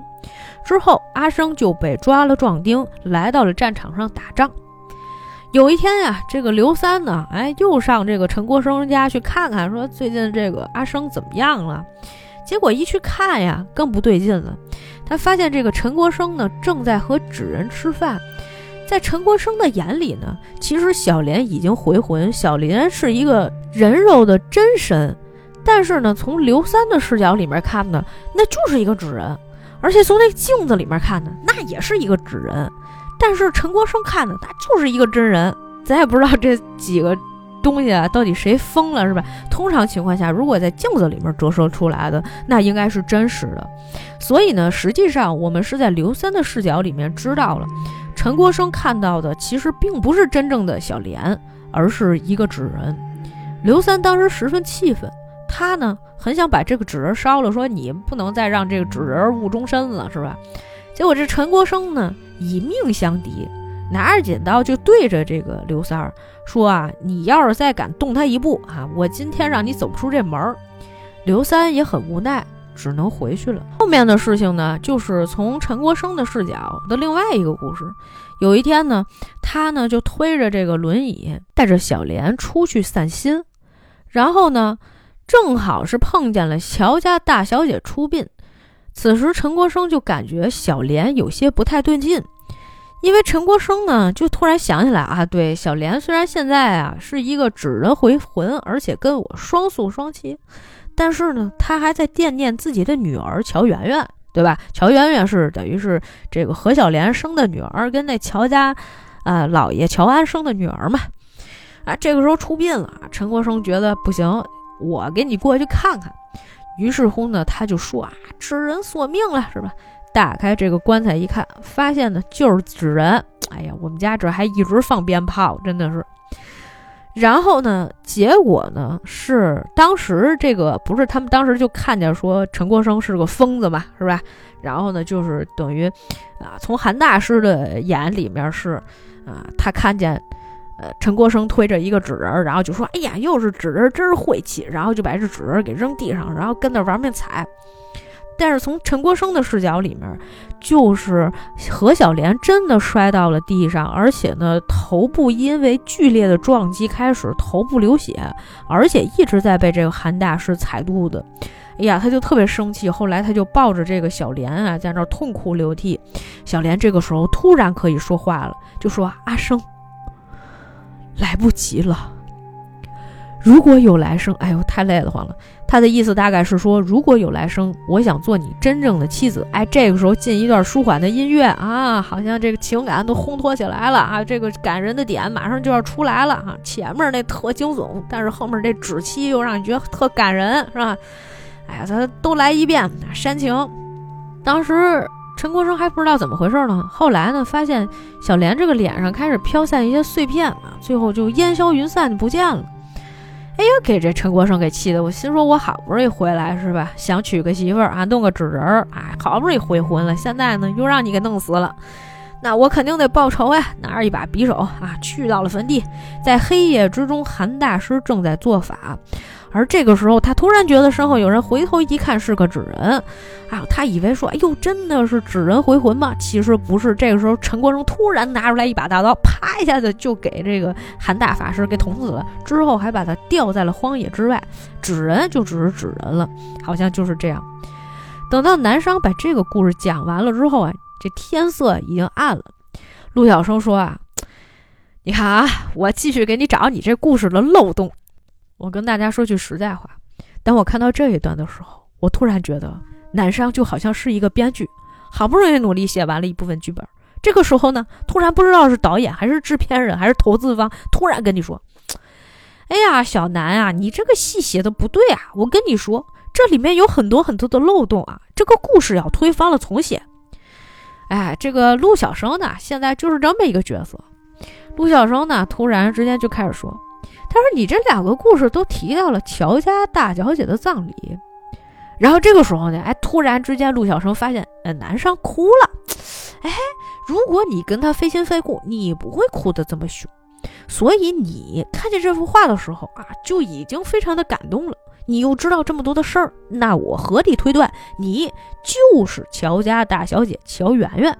之后，阿生就被抓了壮丁，来到了战场上打仗。有一天呀，这个刘三呢，哎，又上这个陈国生家去看看，说最近这个阿生怎么样了？结果一去看呀，更不对劲了。他发现这个陈国生呢，正在和纸人吃饭。在陈国生的眼里呢，其实小莲已经回魂，小莲是一个人肉的真身。但是呢，从刘三的视角里面看呢，那就是一个纸人。而且从那镜子里面看呢，那也是一个纸人。但是陈国生看的那就是一个真人，咱也不知道这几个东西啊到底谁疯了是吧？通常情况下，如果在镜子里面折射出来的，那应该是真实的。所以呢，实际上我们是在刘三的视角里面知道了，陈国生看到的其实并不是真正的小莲，而是一个纸人。刘三当时十分气愤，他呢很想把这个纸人烧了，说你不能再让这个纸人误终身了，是吧？结果这陈国生呢。以命相抵，拿着剪刀就对着这个刘三儿说：“啊，你要是再敢动他一步啊，我今天让你走不出这门儿。”刘三也很无奈，只能回去了。后面的事情呢，就是从陈国生的视角的另外一个故事。有一天呢，他呢就推着这个轮椅，带着小莲出去散心，然后呢，正好是碰见了乔家大小姐出殡。此时，陈国生就感觉小莲有些不太对劲，因为陈国生呢，就突然想起来啊，对，小莲虽然现在啊是一个纸人回魂，而且跟我双宿双栖，但是呢，他还在惦念自己的女儿乔圆圆，对吧？乔圆圆是等于是这个何小莲生的女儿，跟那乔家啊老爷乔安生的女儿嘛。啊，这个时候出殡了，陈国生觉得不行，我给你过去看看。于是乎呢，他就说啊，纸人索命了，是吧？打开这个棺材一看，发现呢就是纸人。哎呀，我们家这还一直放鞭炮，真的是。然后呢，结果呢是当时这个不是他们当时就看见说陈国生是个疯子嘛，是吧？然后呢，就是等于啊，从韩大师的眼里面是啊，他看见。呃，陈国生推着一个纸人，然后就说：“哎呀，又是纸人，真是晦气。”然后就把这纸人给扔地上，然后跟那玩命踩。但是从陈国生的视角里面，就是何小莲真的摔到了地上，而且呢，头部因为剧烈的撞击开始头部流血，而且一直在被这个韩大师踩肚子。哎呀，他就特别生气。后来他就抱着这个小莲啊，在那痛哭流涕。小莲这个时候突然可以说话了，就说：“阿生。”来不及了。如果有来生，哎呦，太累了慌了。他的意思大概是说，如果有来生，我想做你真正的妻子。哎，这个时候进一段舒缓的音乐啊，好像这个情感都烘托起来了啊，这个感人的点马上就要出来了啊。前面那特惊悚，但是后面这纸气又让你觉得特感人，是吧？哎呀，咱都来一遍煽情。当时。陈国生还不知道怎么回事呢，后来呢，发现小莲这个脸上开始飘散一些碎片啊，最后就烟消云散就不见了。哎呀，给这陈国胜给气的，我心说，我好不容易回来是吧？想娶个媳妇儿啊，弄个纸人儿，哎，好不容易回魂了，现在呢又让你给弄死了，那我肯定得报仇呀！拿着一把匕首啊，去到了坟地，在黑夜之中，韩大师正在做法。而这个时候，他突然觉得身后有人，回头一看是个纸人，啊，他以为说，哎呦，真的是纸人回魂吗？其实不是。这个时候，陈国生突然拿出来一把大刀，啪一下子就给这个韩大法师给捅死了，之后还把他吊在了荒野之外。纸人就只是纸人了，好像就是这样。等到南商把这个故事讲完了之后啊，这天色已经暗了。陆小生说啊，你看啊，我继续给你找你这故事的漏洞。我跟大家说句实在话，当我看到这一段的时候，我突然觉得南商就好像是一个编剧，好不容易努力写完了一部分剧本，这个时候呢，突然不知道是导演还是制片人还是投资方，突然跟你说：“哎呀，小南啊，你这个戏写的不对啊！我跟你说，这里面有很多很多的漏洞啊，这个故事要推翻了重写。”哎，这个陆小生呢，现在就是这么一个角色。陆小生呢，突然之间就开始说。他说：“你这两个故事都提到了乔家大小姐的葬礼，然后这个时候呢，哎，突然之间，陆小生发现，呃，南商哭了。哎，如果你跟他非亲非故，你不会哭得这么凶。所以你看见这幅画的时候啊，就已经非常的感动了。你又知道这么多的事儿，那我合理推断，你就是乔家大小姐乔圆圆。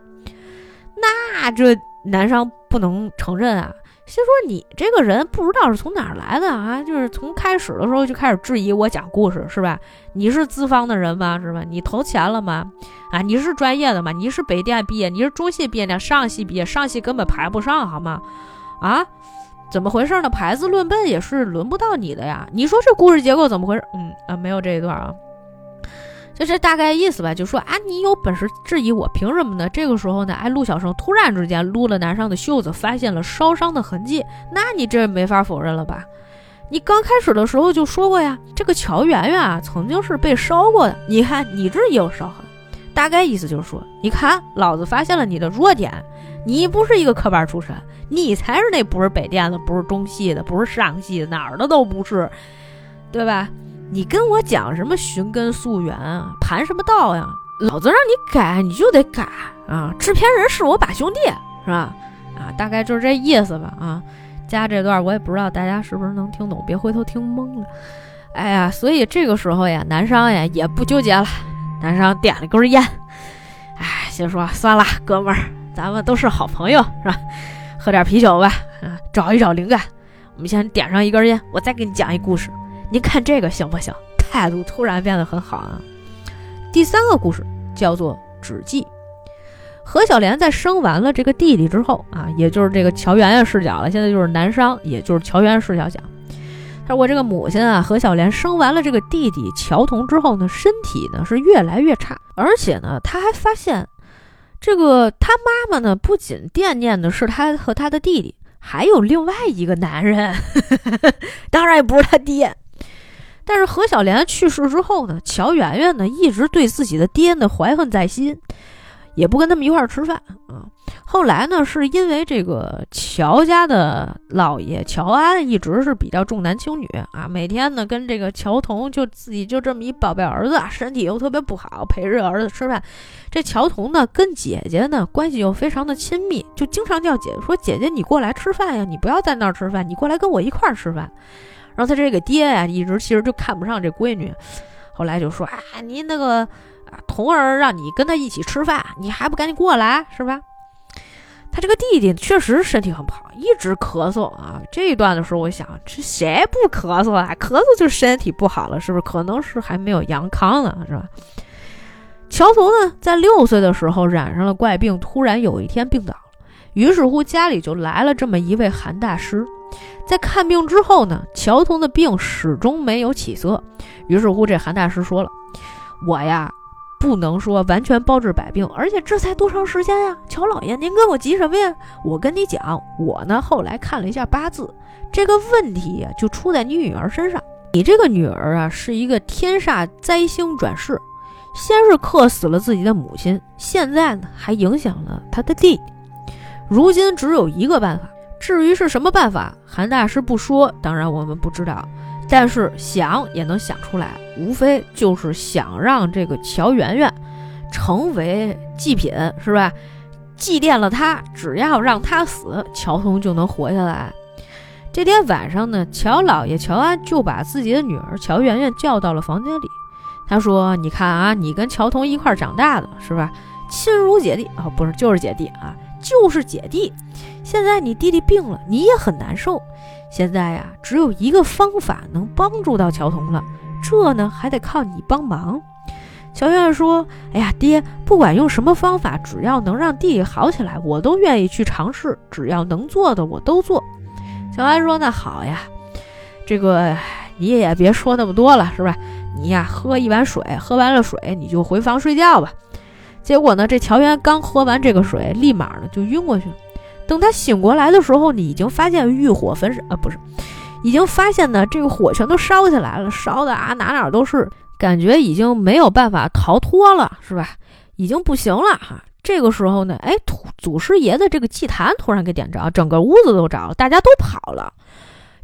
那这南商不能承认啊。”先说你这个人不知道是从哪儿来的啊？就是从开始的时候就开始质疑我讲故事是吧？你是资方的人吗？是吧？你投钱了吗？啊，你是专业的吗？你是北电毕业？你是中戏毕业？上戏毕业？上戏根本排不上好吗？啊，怎么回事呢？排字论辈也是轮不到你的呀。你说这故事结构怎么回事？嗯啊，没有这一段啊。就这大概意思吧，就说啊，你有本事质疑我，凭什么呢？这个时候呢，哎，陆小生突然之间撸了南商的袖子，发现了烧伤的痕迹，那你这没法否认了吧？你刚开始的时候就说过呀，这个乔圆圆啊，曾经是被烧过的，你看你这也有烧痕，大概意思就是说，你看老子发现了你的弱点，你不是一个科班出身，你才是那不是北电的，不是中戏的，不是上戏的，哪儿的都不是，对吧？你跟我讲什么寻根溯源啊，盘什么道呀？老子让你改，你就得改啊！制片人是我把兄弟，是吧？啊，大概就是这意思吧。啊，加这段我也不知道大家是不是能听懂，别回头听懵了。哎呀，所以这个时候呀，南商呀也不纠结了，南商点了根烟，哎，心说算了，哥们儿，咱们都是好朋友，是吧？喝点啤酒吧，啊，找一找灵感。我们先点上一根烟，我再给你讲一故事。您看这个行不行？态度突然变得很好啊。第三个故事叫做纸记。何小莲在生完了这个弟弟之后啊，也就是这个乔圆圆视角了。现在就是男商，也就是乔圆圆视角讲。他说：“我这个母亲啊，何小莲生完了这个弟弟乔童之后呢，身体呢是越来越差，而且呢，他还发现这个他妈妈呢，不仅惦念的是他和他的弟弟，还有另外一个男人，当然也不是他爹。”但是何小莲去世之后呢，乔圆圆呢一直对自己的爹呢怀恨在心，也不跟他们一块儿吃饭啊。后来呢，是因为这个乔家的老爷乔安一直是比较重男轻女啊，每天呢跟这个乔童就自己就这么一宝贝儿子，身体又特别不好，陪着儿子吃饭。这乔童呢跟姐姐呢关系又非常的亲密，就经常叫姐姐说：“姐姐你过来吃饭呀，你不要在那儿吃饭，你过来跟我一块儿吃饭。”然后他这个爹呀，一直其实就看不上这闺女，后来就说：“啊，你那个啊，童儿让你跟他一起吃饭，你还不赶紧过来，是吧？”他这个弟弟确实身体很不好，一直咳嗽啊。这一段的时候，我想，这谁不咳嗽啊？咳嗽就身体不好了，是不是？可能是还没有阳康呢，是吧？乔童呢，在六岁的时候染上了怪病，突然有一天病倒了，于是乎家里就来了这么一位韩大师。在看病之后呢，乔童的病始终没有起色。于是乎，这韩大师说了：“我呀，不能说完全包治百病，而且这才多长时间呀？乔老爷，您跟我急什么呀？我跟你讲，我呢后来看了一下八字，这个问题呀就出在你女儿身上。你这个女儿啊是一个天煞灾星转世，先是克死了自己的母亲，现在呢还影响了他的弟弟。如今只有一个办法。”至于是什么办法，韩大师不说，当然我们不知道。但是想也能想出来，无非就是想让这个乔圆圆成为祭品，是吧？祭奠了他，只要让他死，乔童就能活下来。这天晚上呢，乔老爷乔安就把自己的女儿乔圆圆叫到了房间里。他说：“你看啊，你跟乔童一块长大的，是吧？亲如姐弟啊，不是，就是姐弟啊，就是姐弟。”现在你弟弟病了，你也很难受。现在呀，只有一个方法能帮助到乔童了，这呢还得靠你帮忙。乔圆圆说：“哎呀，爹，不管用什么方法，只要能让弟弟好起来，我都愿意去尝试。只要能做的，我都做。”乔安说：“那好呀，这个你也别说那么多了，是吧？你呀，喝一碗水，喝完了水你就回房睡觉吧。”结果呢，这乔圆刚喝完这个水，立马呢就晕过去。等他醒过来的时候，你已经发现欲火焚身啊，不是，已经发现呢，这个火全都烧起来了，烧的啊哪哪都是，感觉已经没有办法逃脱了，是吧？已经不行了哈。这个时候呢，哎，祖祖师爷的这个祭坛突然给点着，整个屋子都着了，大家都跑了。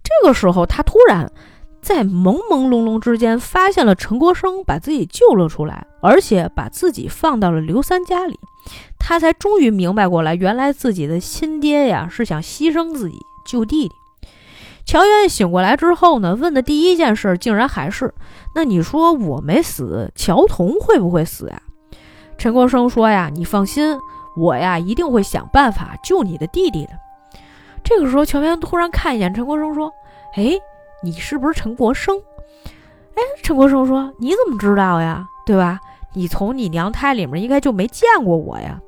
这个时候，他突然。在朦朦胧胧之间，发现了陈国生把自己救了出来，而且把自己放到了刘三家里，他才终于明白过来，原来自己的亲爹呀是想牺牲自己救弟弟。乔元醒过来之后呢，问的第一件事竟然还是：那你说我没死，乔童会不会死呀？陈国生说呀：你放心，我呀一定会想办法救你的弟弟的。这个时候，乔元突然看一眼陈国生，说：哎。你是不是陈国生？哎，陈国生说：“你怎么知道呀？对吧？你从你娘胎里面应该就没见过我呀。”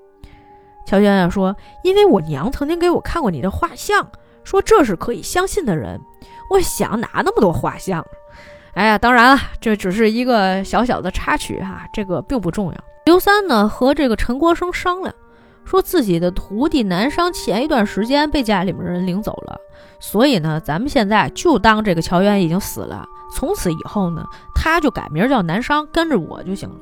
乔娟娟说：“因为我娘曾经给我看过你的画像，说这是可以相信的人。我想哪那么多画像？哎呀，当然了，这只是一个小小的插曲哈，这个并不重要。刘三呢和这个陈国生商量，说自己的徒弟南商前一段时间被家里面人领走了，所以呢，咱们现在就当这个乔元已经死了，从此以后呢，他就改名叫南商，跟着我就行了。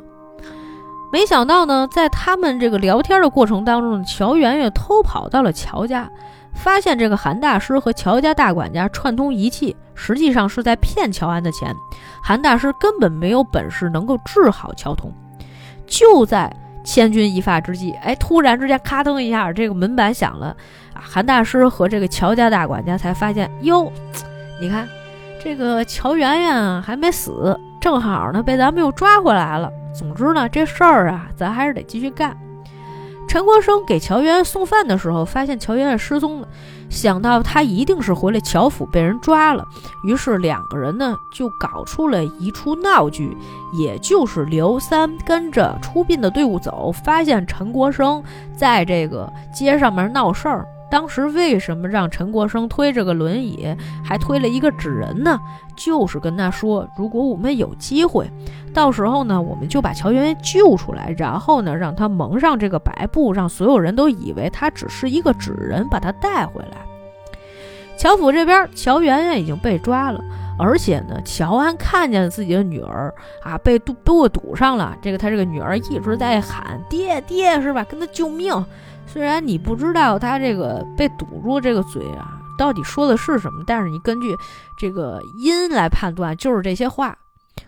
没想到呢，在他们这个聊天的过程当中，乔圆圆偷跑到了乔家，发现这个韩大师和乔家大管家串通一气，实际上是在骗乔安的钱。韩大师根本没有本事能够治好乔童。就在千钧一发之际，哎，突然之间咔噔一下，这个门板响了！韩大师和这个乔家大管家才发现，哟，你看这个乔圆圆还没死，正好呢被咱们又抓回来了。总之呢，这事儿啊，咱还是得继续干。陈国生给乔媛媛送饭的时候，发现乔媛媛失踪了，想到他一定是回来乔府被人抓了，于是两个人呢就搞出了一出闹剧，也就是刘三跟着出殡的队伍走，发现陈国生在这个街上面闹事儿。当时为什么让陈国生推着个轮椅，还推了一个纸人呢？就是跟他说，如果我们有机会，到时候呢，我们就把乔圆圆救出来，然后呢，让他蒙上这个白布，让所有人都以为他只是一个纸人，把他带回来。乔府这边，乔圆圆已经被抓了，而且呢，乔安看见自己的女儿啊被堵被堵上了，这个他这个女儿一直在喊爹爹，是吧？跟他救命。虽然你不知道他这个被堵住这个嘴啊，到底说的是什么，但是你根据这个音来判断，就是这些话。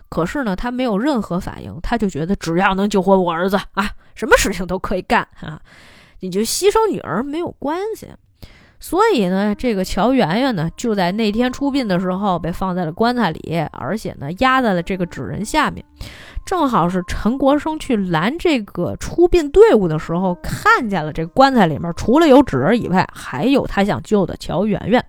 可是呢，他没有任何反应，他就觉得只要能救活我儿子啊，什么事情都可以干啊，你就牺牲女儿没有关系。所以呢，这个乔圆圆呢，就在那天出殡的时候被放在了棺材里，而且呢，压在了这个纸人下面。正好是陈国生去拦这个出殡队伍的时候，看见了这棺材里面除了有纸人以外，还有他想救的乔圆圆。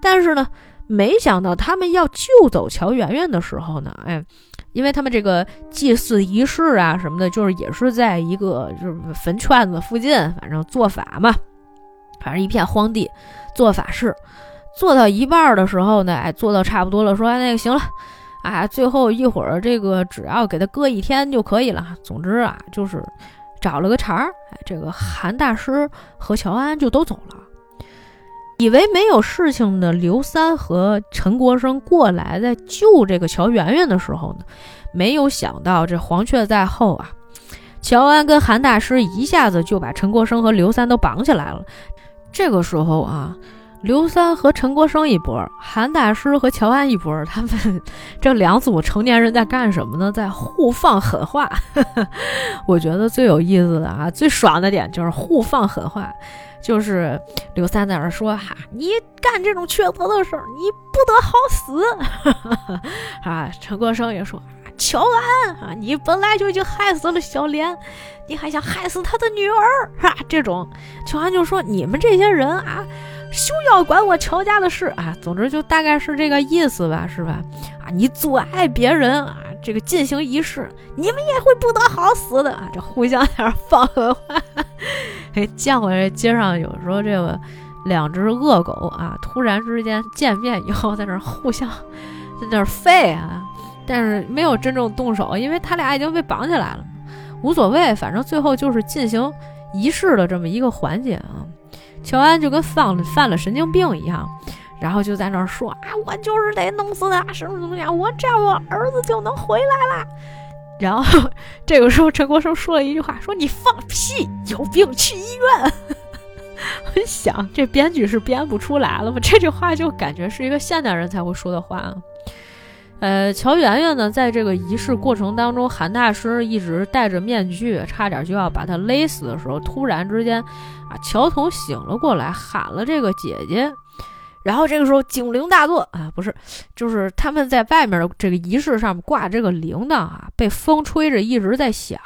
但是呢，没想到他们要救走乔圆圆的时候呢，哎，因为他们这个祭祀仪式啊什么的，就是也是在一个就是坟圈子附近，反正做法嘛，反正一片荒地做法事。做到一半的时候呢，哎，做到差不多了，说那个行了。啊，最后一会儿这个只要给他搁一天就可以了。总之啊，就是找了个茬儿，哎这个韩大师和乔安就都走了。以为没有事情的刘三和陈国生过来在救这个乔圆圆的时候呢，没有想到这黄雀在后啊，乔安跟韩大师一下子就把陈国生和刘三都绑起来了。这个时候啊。刘三和陈国生一波，韩大师和乔安一波，他们这两组成年人在干什么呢？在互放狠话。我觉得最有意思的啊，最爽的点就是互放狠话，就是刘三在那说：“哈，你干这种缺德的事儿，你不得好死。”啊，陈国生也说：“乔安啊，你本来就已经害死了小莲，你还想害死他的女儿，哈？”这种，乔安就说：“你们这些人啊。”休要管我乔家的事啊！总之就大概是这个意思吧，是吧？啊，你阻碍别人啊，这个进行仪式，你们也会不得好死的啊！这互相在那放狠话。哎，见过这街上有时候这个两只恶狗啊，突然之间见面以后在那互相在那吠啊，但是没有真正动手，因为他俩已经被绑起来了，无所谓，反正最后就是进行仪式的这么一个环节啊。乔安就跟犯了犯了神经病一样，然后就在那儿说啊，我就是得弄死他，什么怎么样，我这样我儿子就能回来了。然后这个时候陈国生说了一句话，说你放屁，有病去医院。我想这编剧是编不出来了吗？这句话就感觉是一个现代人才会说的话。呃，乔圆圆呢，在这个仪式过程当中，韩大师一直戴着面具，差点就要把他勒死的时候，突然之间，啊，乔童醒了过来，喊了这个姐姐，然后这个时候警铃大作啊，不是，就是他们在外面的这个仪式上挂这个铃铛啊，被风吹着一直在响。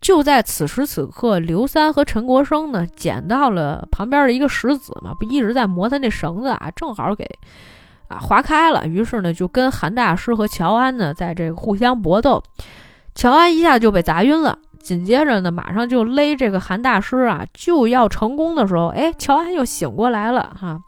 就在此时此刻，刘三和陈国生呢，捡到了旁边的一个石子嘛，不一直在磨他那绳子啊，正好给。划开了，于是呢，就跟韩大师和乔安呢，在这个互相搏斗。乔安一下就被砸晕了，紧接着呢，马上就勒这个韩大师啊，就要成功的时候，哎，乔安又醒过来了哈。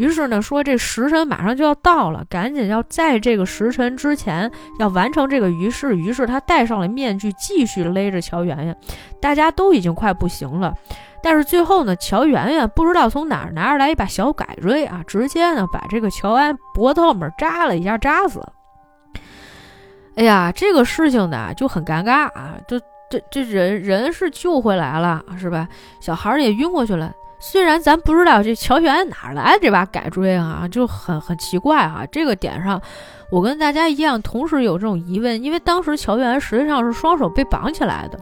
于是呢，说这时辰马上就要到了，赶紧要在这个时辰之前要完成这个仪式。于是他戴上了面具，继续勒着乔圆圆。大家都已经快不行了，但是最后呢，乔圆圆不知道从哪儿拿出来一把小改锥啊，直接呢把这个乔安脖子后面扎了一下，扎死了。哎呀，这个事情呢就很尴尬啊，就这这人人是救回来了，是吧？小孩也晕过去了。虽然咱不知道这乔玄哪来的这把改锥啊，就很很奇怪啊。这个点上，我跟大家一样，同时有这种疑问，因为当时乔元实际上是双手被绑起来的，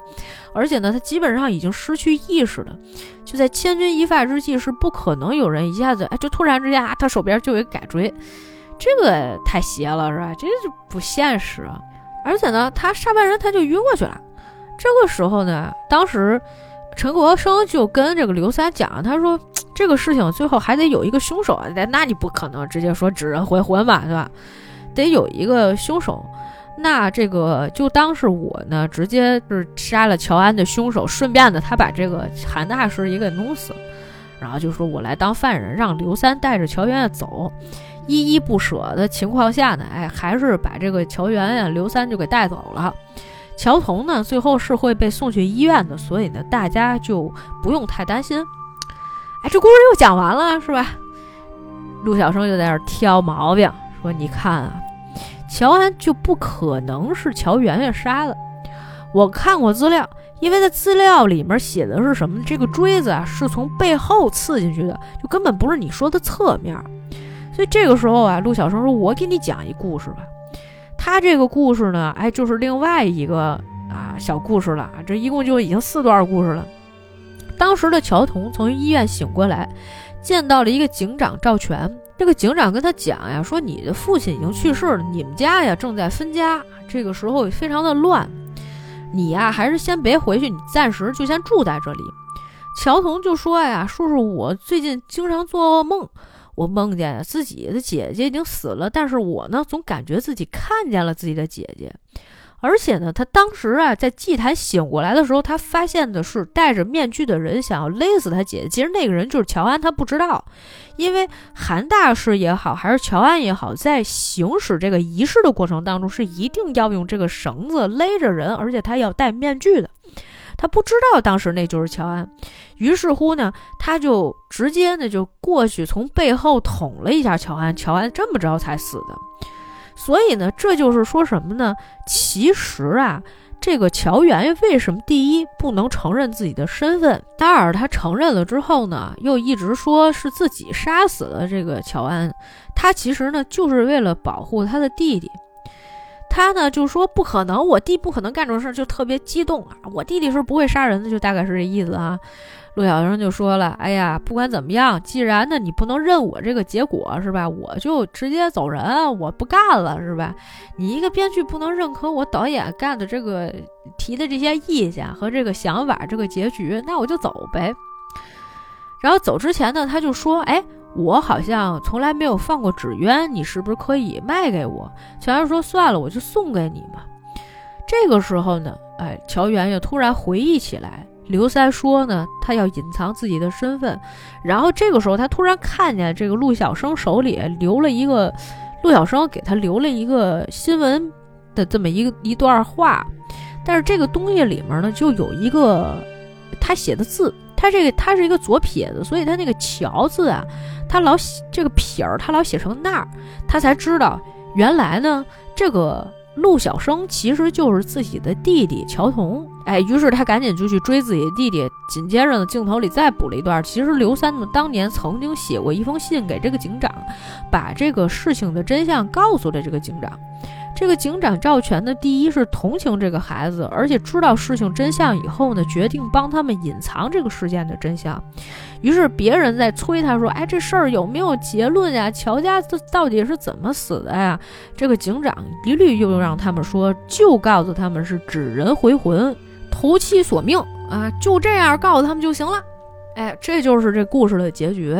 而且呢，他基本上已经失去意识了。就在千钧一发之际，是不可能有人一下子哎，就突然之间啊，他手边就有改锥。这个太邪了，是吧？这就不现实。而且呢，他杀完人他就晕过去了。这个时候呢，当时陈国生就跟这个刘三讲，他说这个事情最后还得有一个凶手啊。那那你不可能直接说指人回魂吧，对吧？得有一个凶手。那这个就当是我呢，直接是杀了乔安的凶手，顺便呢，他把这个韩大师也给弄死了。然后就说我来当犯人，让刘三带着乔圆圆走。依依不舍的情况下呢，哎，还是把这个乔元呀、刘三就给带走了。乔童呢，最后是会被送去医院的，所以呢，大家就不用太担心。哎，这故事又讲完了，是吧？陆小生就在那儿挑毛病，说：“你看啊，乔安就不可能是乔圆圆杀的。我看过资料，因为在资料里面写的是什么？这个锥子啊，是从背后刺进去的，就根本不是你说的侧面。”所以这个时候啊，陆小生说：“我给你讲一故事吧。他这个故事呢，哎，就是另外一个啊小故事了。这一共就已经四段故事了。当时的乔童从医院醒过来，见到了一个警长赵全。这个警长跟他讲呀，说你的父亲已经去世了，你们家呀正在分家，这个时候非常的乱。你呀还是先别回去，你暂时就先住在这里。”乔童就说呀：“说是我最近经常做噩梦。”我梦见自己的姐姐已经死了，但是我呢，总感觉自己看见了自己的姐姐，而且呢，他当时啊，在祭坛醒过来的时候，他发现的是戴着面具的人想要勒死他姐姐，其实那个人就是乔安，他不知道，因为韩大师也好，还是乔安也好，在行使这个仪式的过程当中，是一定要用这个绳子勒着人，而且他要戴面具的。他不知道当时那就是乔安，于是乎呢，他就直接呢就过去从背后捅了一下乔安，乔安这么着才死的。所以呢，这就是说什么呢？其实啊，这个乔圆圆为什么第一不能承认自己的身份，第二他承认了之后呢，又一直说是自己杀死了这个乔安，他其实呢就是为了保护他的弟弟。他呢就说不可能，我弟不可能干这种事儿，就特别激动啊！我弟弟是不会杀人的，就大概是这意思啊。陆小生就说了：“哎呀，不管怎么样，既然呢你不能认我这个结果是吧？我就直接走人，我不干了是吧？你一个编剧不能认可我导演干的这个提的这些意见和这个想法，这个结局，那我就走呗。”然后走之前呢，他就说：“哎。”我好像从来没有放过纸鸢，你是不是可以卖给我？乔安说：“算了，我就送给你吧。”这个时候呢，哎，乔圆圆突然回忆起来，刘三说呢，他要隐藏自己的身份。然后这个时候，他突然看见这个陆小生手里留了一个，陆小生给他留了一个新闻的这么一个一段话，但是这个东西里面呢，就有一个他写的字。他这个他是一个左撇子，所以他那个“乔”字啊，他老写这个撇儿，他老写成那儿，他才知道原来呢，这个陆小生其实就是自己的弟弟乔童。哎，于是他赶紧就去追自己的弟弟。紧接着呢，镜头里再补了一段，其实刘三呢当年曾经写过一封信给这个警长，把这个事情的真相告诉了这个警长。这个警长赵全呢，第一是同情这个孩子，而且知道事情真相以后呢，决定帮他们隐藏这个事件的真相。于是别人在催他说：“哎，这事儿有没有结论呀？乔家到底是怎么死的呀？”这个警长一律又让他们说，就告诉他们是指人回魂，投其所命啊，就这样告诉他们就行了。哎，这就是这故事的结局。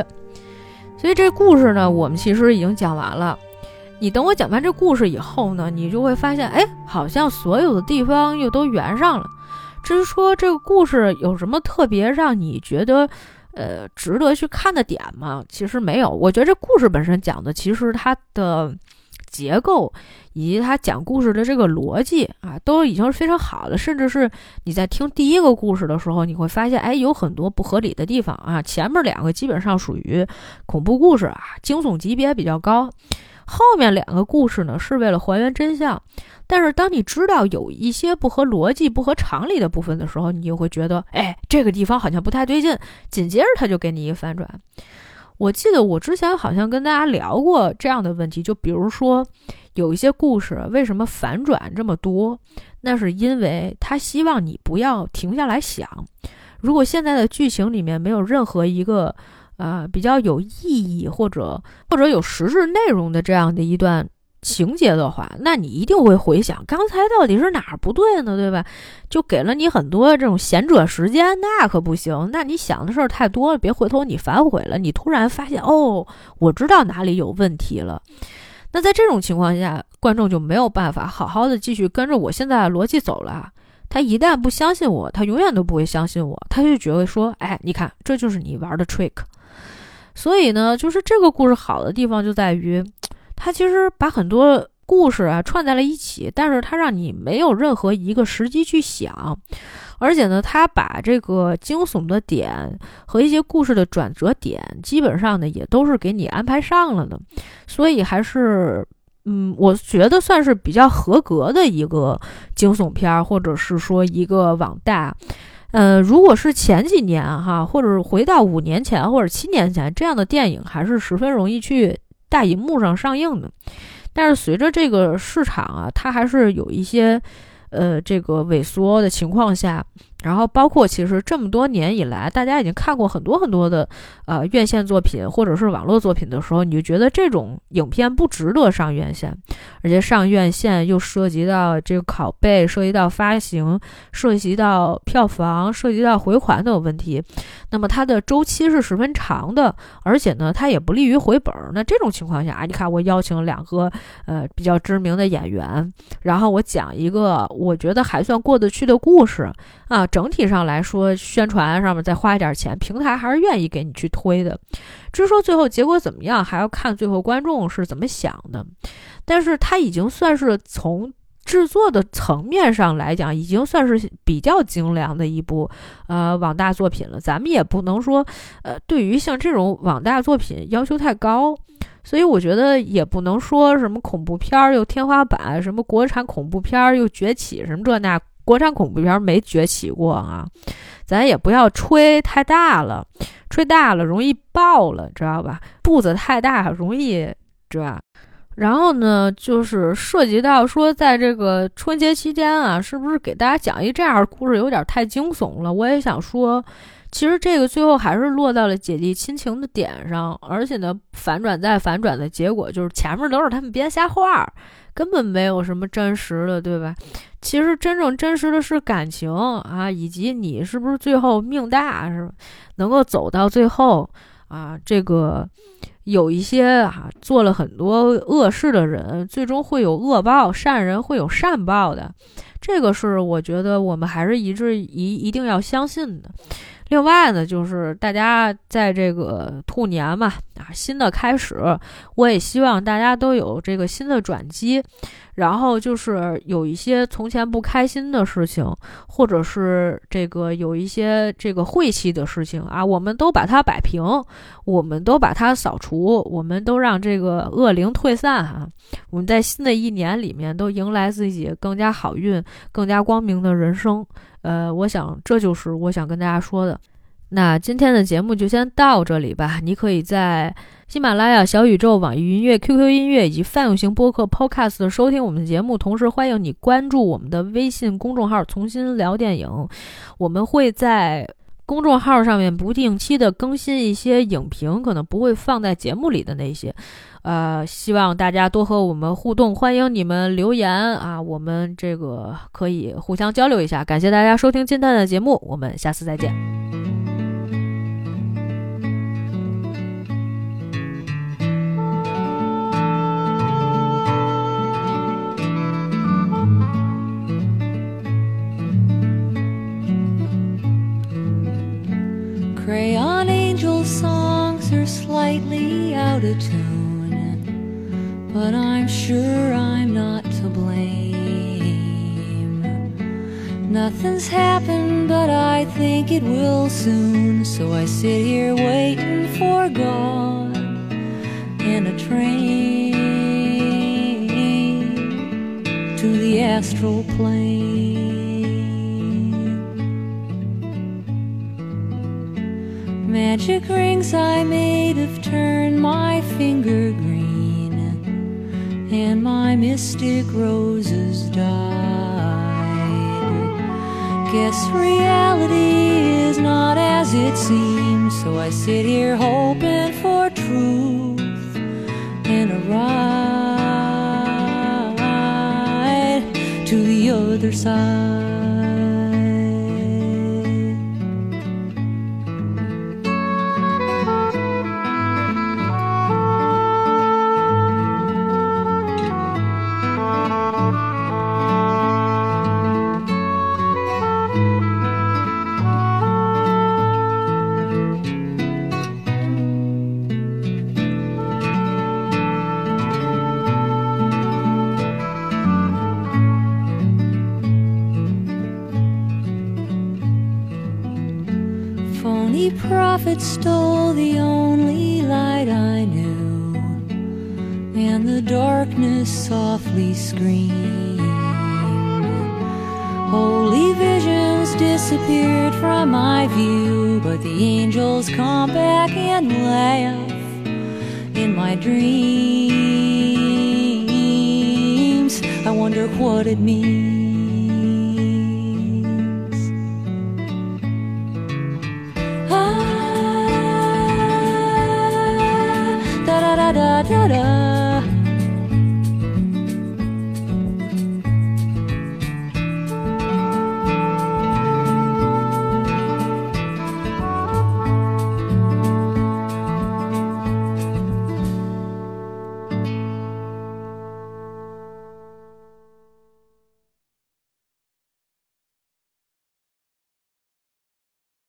所以这故事呢，我们其实已经讲完了。你等我讲完这故事以后呢，你就会发现，哎，好像所有的地方又都圆上了。至于说这个故事有什么特别让你觉得，呃值得去看的点吗？其实没有。我觉得这故事本身讲的，其实它的结构以及它讲故事的这个逻辑啊，都已经是非常好的。甚至是你在听第一个故事的时候，你会发现，哎，有很多不合理的地方啊。前面两个基本上属于恐怖故事啊，惊悚级别比较高。后面两个故事呢，是为了还原真相。但是当你知道有一些不合逻辑、不合常理的部分的时候，你就会觉得，哎，这个地方好像不太对劲。紧接着他就给你一个反转。我记得我之前好像跟大家聊过这样的问题，就比如说有一些故事为什么反转这么多，那是因为他希望你不要停下来想，如果现在的剧情里面没有任何一个啊比较有意义或者或者有实质内容的这样的一段。情节的话，那你一定会回想刚才到底是哪儿不对呢？对吧？就给了你很多这种闲者时间，那可不行。那你想的事儿太多了，别回头你反悔了。你突然发现，哦，我知道哪里有问题了。那在这种情况下，观众就没有办法好好的继续跟着我现在的逻辑走了。他一旦不相信我，他永远都不会相信我。他就觉得说，哎，你看，这就是你玩的 trick。所以呢，就是这个故事好的地方就在于。它其实把很多故事啊串在了一起，但是它让你没有任何一个时机去想，而且呢，他把这个惊悚的点和一些故事的转折点，基本上呢也都是给你安排上了的，所以还是，嗯，我觉得算是比较合格的一个惊悚片，或者是说一个网大。呃，如果是前几年哈，或者回到五年前或者七年前，这样的电影还是十分容易去。大荧幕上上映的，但是随着这个市场啊，它还是有一些。呃，这个萎缩的情况下，然后包括其实这么多年以来，大家已经看过很多很多的呃院线作品或者是网络作品的时候，你就觉得这种影片不值得上院线，而且上院线又涉及到这个拷贝，涉及到发行，涉及到票房，涉及到回款等问题，那么它的周期是十分长的，而且呢，它也不利于回本。那这种情况下，你看我邀请两个呃比较知名的演员，然后我讲一个。我觉得还算过得去的故事啊，整体上来说，宣传上面再花一点钱，平台还是愿意给你去推的。至于说最后结果怎么样，还要看最后观众是怎么想的。但是它已经算是从制作的层面上来讲，已经算是比较精良的一部呃网大作品了。咱们也不能说呃，对于像这种网大作品要求太高。所以我觉得也不能说什么恐怖片又天花板，什么国产恐怖片又崛起，什么这那，国产恐怖片没崛起过啊，咱也不要吹太大了，吹大了容易爆了，知道吧？步子太大容易，知道。然后呢，就是涉及到说，在这个春节期间啊，是不是给大家讲一这样的故事有点太惊悚了？我也想说。其实这个最后还是落到了姐弟亲情的点上，而且呢，反转再反转的结果就是前面都是他们编瞎话，根本没有什么真实的，对吧？其实真正真实的是感情啊，以及你是不是最后命大，是能够走到最后啊？这个有一些啊，做了很多恶事的人，最终会有恶报，善人会有善报的，这个是我觉得我们还是一致一一定要相信的。另外呢，就是大家在这个兔年嘛，啊，新的开始，我也希望大家都有这个新的转机。然后就是有一些从前不开心的事情，或者是这个有一些这个晦气的事情啊，我们都把它摆平，我们都把它扫除，我们都让这个恶灵退散啊！我们在新的一年里面都迎来自己更加好运、更加光明的人生。呃，我想这就是我想跟大家说的。那今天的节目就先到这里吧。你可以在喜马拉雅、小宇宙、网易云音乐、QQ 音乐以及泛用型播客 Podcast 收听我们的节目，同时欢迎你关注我们的微信公众号“重新聊电影”。我们会在公众号上面不定期的更新一些影评，可能不会放在节目里的那些。呃，希望大家多和我们互动，欢迎你们留言啊，我们这个可以互相交流一下。感谢大家收听今天的节目，我们下次再见。Crayon angel songs are slightly out of tune, but I'm sure I'm not to blame. Nothing's happened, but I think it will soon, so I sit here waiting for God and a train to the astral plane. Magic rings I made have turned my finger green, and my mystic roses died. Guess reality is not as it seems, so I sit here hoping for truth and a ride to the other side.